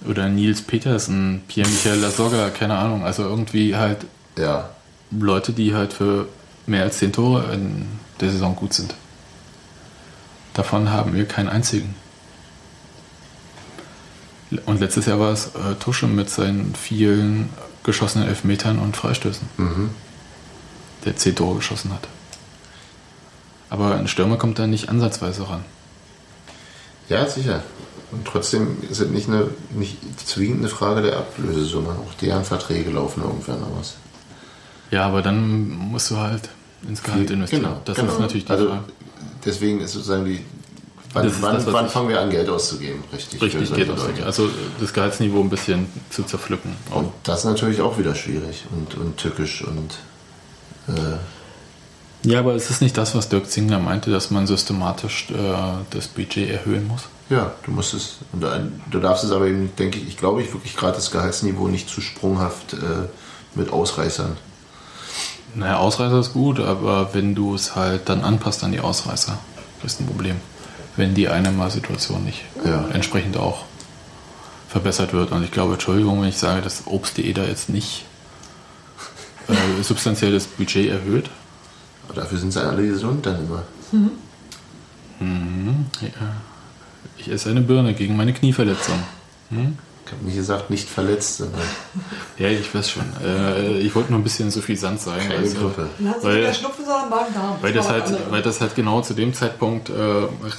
Oder Nils Petersen, Pierre-Michel Lasogga, keine Ahnung. Also irgendwie halt Ja. Leute, die halt für mehr als 10 Tore in der Saison gut sind. Davon haben wir keinen einzigen. Und letztes Jahr war es äh, Tusche mit seinen vielen geschossenen Elfmetern und Freistößen, der 10 Tore geschossen hat. Aber ein Stürmer kommt da nicht ansatzweise ran. Ja, sicher. Und trotzdem ist es nicht, eine, nicht zwingend eine Frage der Ablösesumme. Auch deren Verträge laufen irgendwann aus. Ja, aber dann musst du halt ins Gehalt investieren. Genau, das genau. ist natürlich die also, Frage. Deswegen ist sozusagen die. Wann, Das wann, das, wann fangen wir an, Geld auszugeben? Richtig. Richtig das. Leute. Also das Gehaltsniveau ein bisschen zu zerpflücken. Und das ist natürlich auch wieder schwierig und, und tückisch und. Äh, Ja, aber ist es nicht das, was Dirk Zingler meinte, dass man systematisch äh, das Budget erhöhen muss? ja, du musst es. und da- Du darfst es aber eben, denke ich, ich glaube ich wirklich gerade das Gehaltsniveau nicht zu sprunghaft äh, mit Ausreißern. Naja, Ausreißer ist gut, aber wenn du es halt dann anpasst an die Ausreißer, ist ein Problem. Wenn die Einnehmersituation nicht Ja. entsprechend auch verbessert wird. Und ich glaube, Entschuldigung, wenn ich sage, dass Obst.de da jetzt nicht äh, substanziell das Budget erhöht. Aber dafür sind sie alle gesund dann immer. Ja. Ich esse eine Birne gegen meine Knieverletzung. Ich habe nicht gesagt, nicht verletzt, Ja, ich weiß schon. Äh, ich wollte nur ein bisschen suffisant sein. keine also- Grippe. Weil- nicht mehr Schnupfen, sondern Magen-Darm. Weil das, halt, weil das halt genau zu dem Zeitpunkt äh,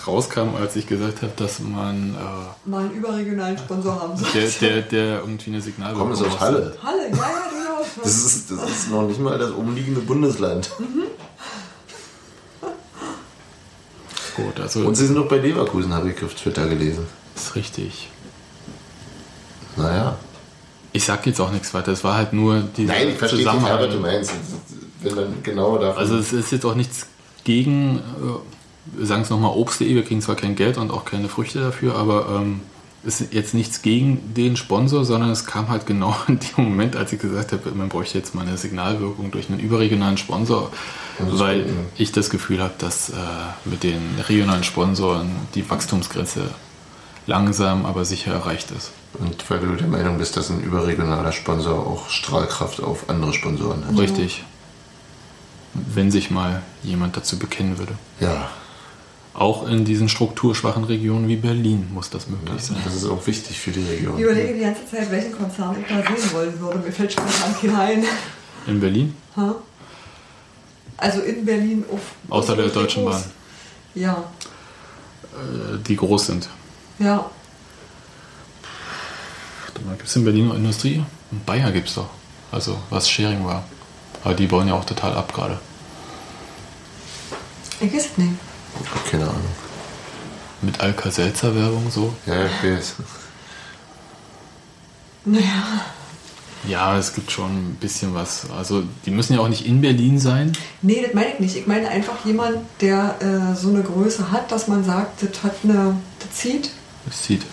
rauskam, als ich gesagt habe, dass man äh, Mal einen überregionalen Sponsor haben soll. der, der, der irgendwie eine Signalwirkung Kommen sie aus aus- Halle. Halle, ja, ja, durchaus. Das ist, das ist noch nicht mal das umliegende Bundesland. Gut, also Und sie sind noch bei Leverkusen, habe ich auf Twitter gelesen. ist richtig. Naja. Ich sag jetzt auch nichts weiter. Es war halt nur die Nein, ich verstehe total, was du meinst. Wenn dann genau davon. Also es ist jetzt auch nichts gegen, äh, wir sagen es nochmal, Obst.de, wir kriegen zwar kein Geld und auch keine Früchte dafür, aber ähm, es ist jetzt nichts gegen den Sponsor, sondern es kam halt genau in dem Moment, als ich gesagt habe, man bräuchte jetzt mal eine Signalwirkung durch einen überregionalen Sponsor, weil stimmt, ich das Gefühl habe, dass äh, mit den regionalen Sponsoren die Wachstumsgrenze langsam, aber sicher erreicht ist. Und weil du der Meinung bist, dass ein überregionaler Sponsor auch Strahlkraft auf andere Sponsoren hat. Richtig. Wenn sich mal jemand dazu bekennen würde. Ja, Auch in diesen strukturschwachen Regionen wie Berlin muss das möglich sein. das ist auch wichtig für die Region. Ich überlege die ganze Zeit, welchen Konzern ich da sehen wollen würde. Mir fällt spontan keiner ein. In Berlin? Ha? Also in Berlin auf. Außer der Deutschen Bahn. Ja, Äh, die groß sind. ja. Gibt es in Berlin noch Industrie? In Bayer gibt es doch. Also was Sharing war. Aber die bauen ja auch total ab gerade. Ich weiß es nicht. Keine Ahnung. Mit Alka-Seltzer-Werbung so. Ja, ich weiß. Naja. Ja, es gibt schon ein bisschen was. Also die müssen ja auch nicht in Berlin sein. Nee, das meine ich nicht. Ich meine einfach jemand, der äh, so eine Größe hat, dass man sagt, das hat eine. Das zieht Es sieht.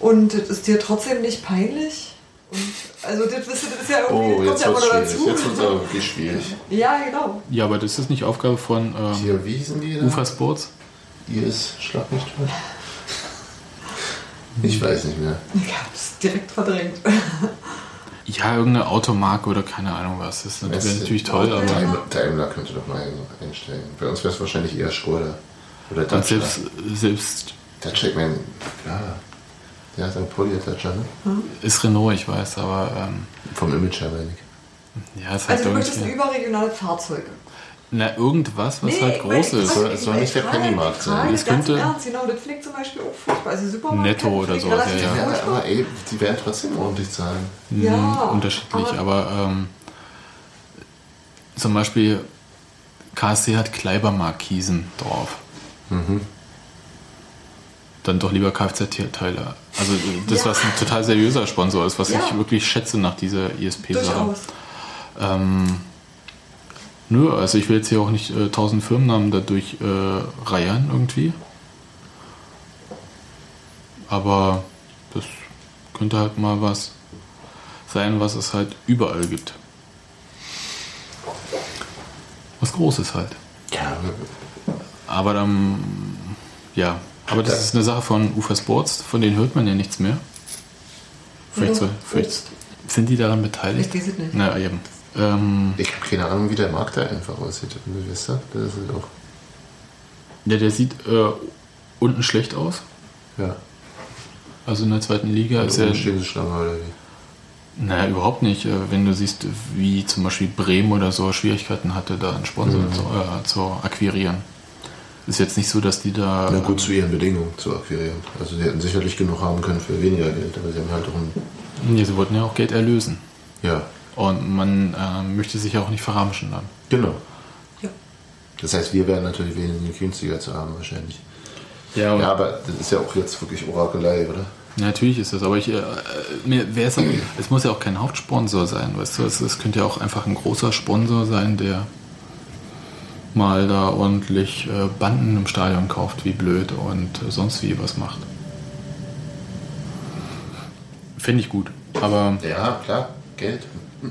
Und das ist dir trotzdem nicht peinlich. Und also das, ist- das ist ja irgendwie, Oh, kommt jetzt ja immer schwierig. dazu. Jetzt wird es aber wirklich schwierig. Ja, genau. Ja, aber das ist nicht Aufgabe von ähm, Hier, wie hießen die da? Ufa Sports. Ihr ist Schlag mich tot. Ich weiß nicht mehr. Ich hab's direkt verdrängt. Ja, irgendeine Automarke oder keine Ahnung was. Das wäre Das- natürlich toll, aber. Daimler, Daimler könnte doch mal einstellen. Bei uns wäre es wahrscheinlich eher Skoda. Oder Und Dacia. selbst, selbst Dacia, ich meine, ja. Ja, St. Pauli hat Dacia, ne? ist Renault, ich weiß, aber ähm, Vom Image her, meine ich. ja, es hat Also du möchtest überregionale Fahrzeuge. Na, irgendwas, was Nee, halt groß meine, ist. soll- ich- soll ich nicht der Pennymarkt sein. Das könnte- Ernst, genau, das finde ich zum Beispiel auch furchtbar. Also Supermarkt Netto oder sowas, ja, ja. Aber ey, die werden trotzdem ordentlich zahlen. Ja, Hm, unterschiedlich, aber- aber, ähm, zum Beispiel KSC hat Kleibermarkisen drauf. Mhm. Dann doch lieber Kfz-Teile. Also das, Ja. was ein total seriöser Sponsor ist, was Ja. ich wirklich schätze nach dieser ISP-Sache. Durchaus. Ähm, nö, also ich will jetzt hier auch nicht äh, tausend Firmennamen dadurch äh, reiern irgendwie. Aber das könnte halt mal was sein, was es halt überall gibt. Was Großes halt. Ja, Aber dann, ja, aber das Ja. ist eine Sache von Ufa Sports, von denen hört man ja nichts mehr. Vielleicht, so, vielleicht sind die daran beteiligt. Ich weiß es nicht. Na eben. Ähm, Ich habe keine Ahnung, wie der Markt da einfach aussieht. Das ist auch. ja, der sieht äh, unten schlecht aus. Ja. Also in der zweiten Liga ist Also er. steht Schlange oder wie? Naja, überhaupt nicht. Äh, Wenn du siehst, wie zum Beispiel Bremen oder so Schwierigkeiten hatte, da einen Sponsor Mhm. zu, äh, zu akquirieren. Ist jetzt nicht so, dass die da. Na gut, zu ihren Bedingungen zu akquirieren. Also sie hätten sicherlich genug haben können für weniger Geld, aber sie haben halt auch ein. Nee, sie wollten ja auch Geld erlösen. Ja, Und man äh, möchte sich ja auch nicht verramschen dann. genau. Ja. Das heißt, wir wären natürlich wesentlich günstiger zu haben wahrscheinlich. Ja, Ja, aber das ist ja auch jetzt wirklich Orakelei, oder? Natürlich ist das, aber ich, äh, mir wäre es, auch- es muss ja auch kein Hauptsponsor sein, weißt du, es, es könnte ja auch einfach ein großer Sponsor sein, der mal da ordentlich äh, Banden im Stadion kauft, wie blöd und äh, sonst wie was macht. Finde ich gut, aber Ja, klar, Geld.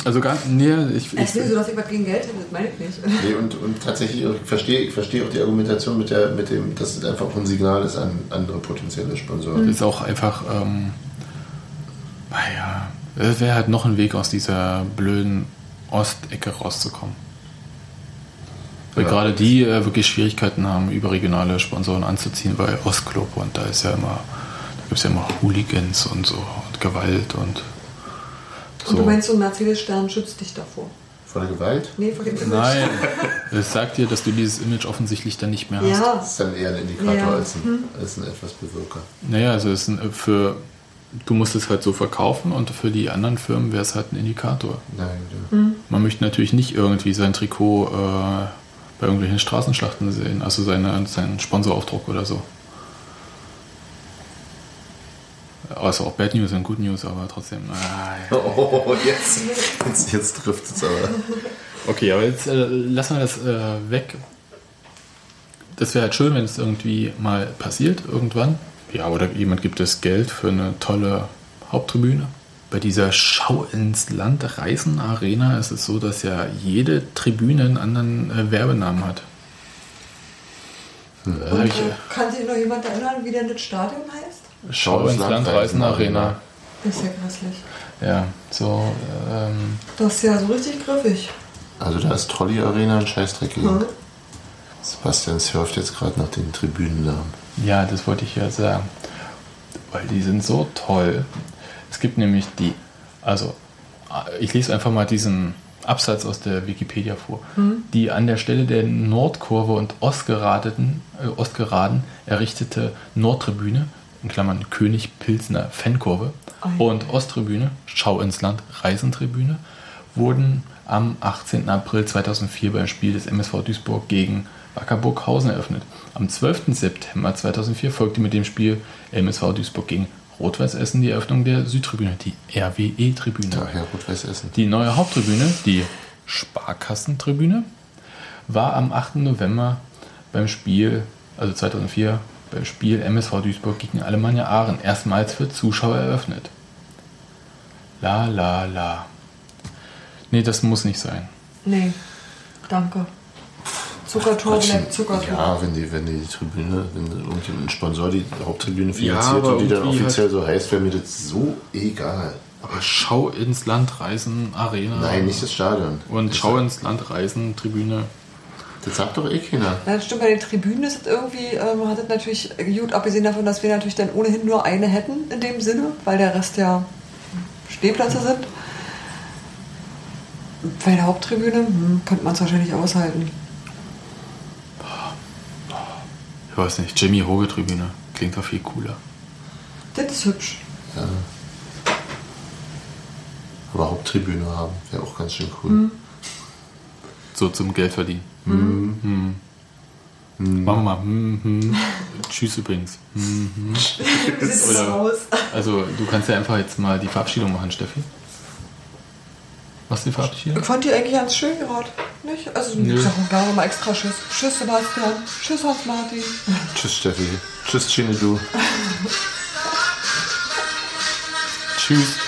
also gar, nee, ich, nicht ich so, dass ich was gegen Geld hätte, das meine ich nicht. Nee, und, und tatsächlich, ich verstehe, ich verstehe auch die Argumentation mit, der, mit dem, dass es einfach ein Signal ist an andere potenzielle Sponsoren. ist auch einfach, ähm, naja, es wäre halt noch ein Weg aus dieser blöden Ostecke rauszukommen. Weil Ja. gerade die äh, wirklich Schwierigkeiten haben, überregionale Sponsoren anzuziehen, weil Ostclub und da ist ja immer, da gibt es ja immer Hooligans und so und Gewalt und so. Und du meinst, so ein Mercedes-Stern schützt dich davor? Vor der Gewalt? Nee, vor dem Image. Nein, es sagt dir, dass du dieses Image offensichtlich dann nicht mehr hast. Ja, Das ist dann eher ein Indikator Ja. als, ein, als ein etwas Bewirker. Naja, also es ist ein, für, du musst es halt so verkaufen und für die anderen Firmen wäre es halt ein Indikator. Nein, ja. Man möchte natürlich nicht irgendwie sein Trikot äh, bei irgendwelchen Straßenschlachten sehen, also seine, seinen Sponsoraufdruck oder so. Also auch Bad News und Good News, aber trotzdem. Ja. Oh, jetzt, jetzt, jetzt trifft es aber. Okay, aber jetzt äh, lassen wir das äh, weg. Das wäre halt schön, wenn es irgendwie mal passiert, irgendwann. Ja, oder jemand gibt es Geld für eine tolle Haupttribüne. Bei dieser Schau ins Land Reisen Arena ist es so, dass ja jede Tribüne einen anderen äh, Werbenamen hat. Hab Und, ich, äh, kann sich noch jemand erinnern, wie denn das Stadion heißt? äh, Schau ins Land Reisen Arena. Das ist ja grässlich. Ja, so. Ähm, Das ist ja so richtig griffig. Also da ist Trolley Arena ein Scheißdreck. Hm. Sebastian surft jetzt gerade nach den Tribünennamen. Ja, das wollte ich ja sagen. Weil die sind so toll. Es gibt nämlich die, also ich lese einfach mal diesen Absatz aus der Wikipedia vor. Die an der Stelle der Nordkurve und Ostgeraden, äh, Ostgeraden errichtete Nordtribüne, in Klammern König Pilsner Fankurve, und Osttribüne, Schau ins Land Reisentribüne, wurden am 18. April 2004 beim Spiel des MSV Duisburg gegen Wacker Burghausen eröffnet. Am 12. September 2004 folgte mit dem Spiel MSV Duisburg gegen Rot-Weiß Essen die Eröffnung der Südtribüne, die RWE-Tribüne. Daher Rot-Weiß Essen. Die neue Haupttribüne, die Sparkassentribüne, war am 8. November beim Spiel, also 2004, beim Spiel MSV Duisburg gegen Alemannia Aachen erstmals für Zuschauer eröffnet. La la la. Nee, das muss nicht sein. Nee, danke. Zuckertor bleibt Zuckertor. Ja, wenn die, wenn die Tribüne, wenn irgendjemand ein Sponsor die Haupttribüne Ja, finanziert aber und die dann offiziell so heißt, wäre mir das so egal. Aber Schau ins Land Reisen Arena. Nein, nicht das Stadion. Und das, Schau ins Land Reisen Tribüne. Das sagt doch eh keiner. Ja, das stimmt, bei den Tribünen ist es irgendwie, ähm, hat es natürlich gut, abgesehen davon, dass wir natürlich dann ohnehin nur eine hätten in dem Sinne, weil der Rest ja Stehplätze sind. Bei der Haupttribüne hm, könnte man es wahrscheinlich aushalten. Ich weiß nicht, Jimmy Hoge Tribüne. Klingt doch viel cooler. Das ist hübsch. Aber Haupttribüne haben wäre auch ganz schön cool. So zum Geld verdienen. Hm. Machen wir mal. Hm, hm. Tschüss übrigens. Hm, hm. Oder- aus. Also du kannst ja einfach jetzt mal die Verabschiedung machen, Steffi. Was ist die Verabschiedung? Ich fand die eigentlich ganz schön gerade. Nicht? Also, Nö. ich sag gerne mal extra Tschüss. Tschüss, Sebastian. Tschüss, Hans-Martin. Tschüss, Steffi. Tschüss, Chine, du. Tschüss.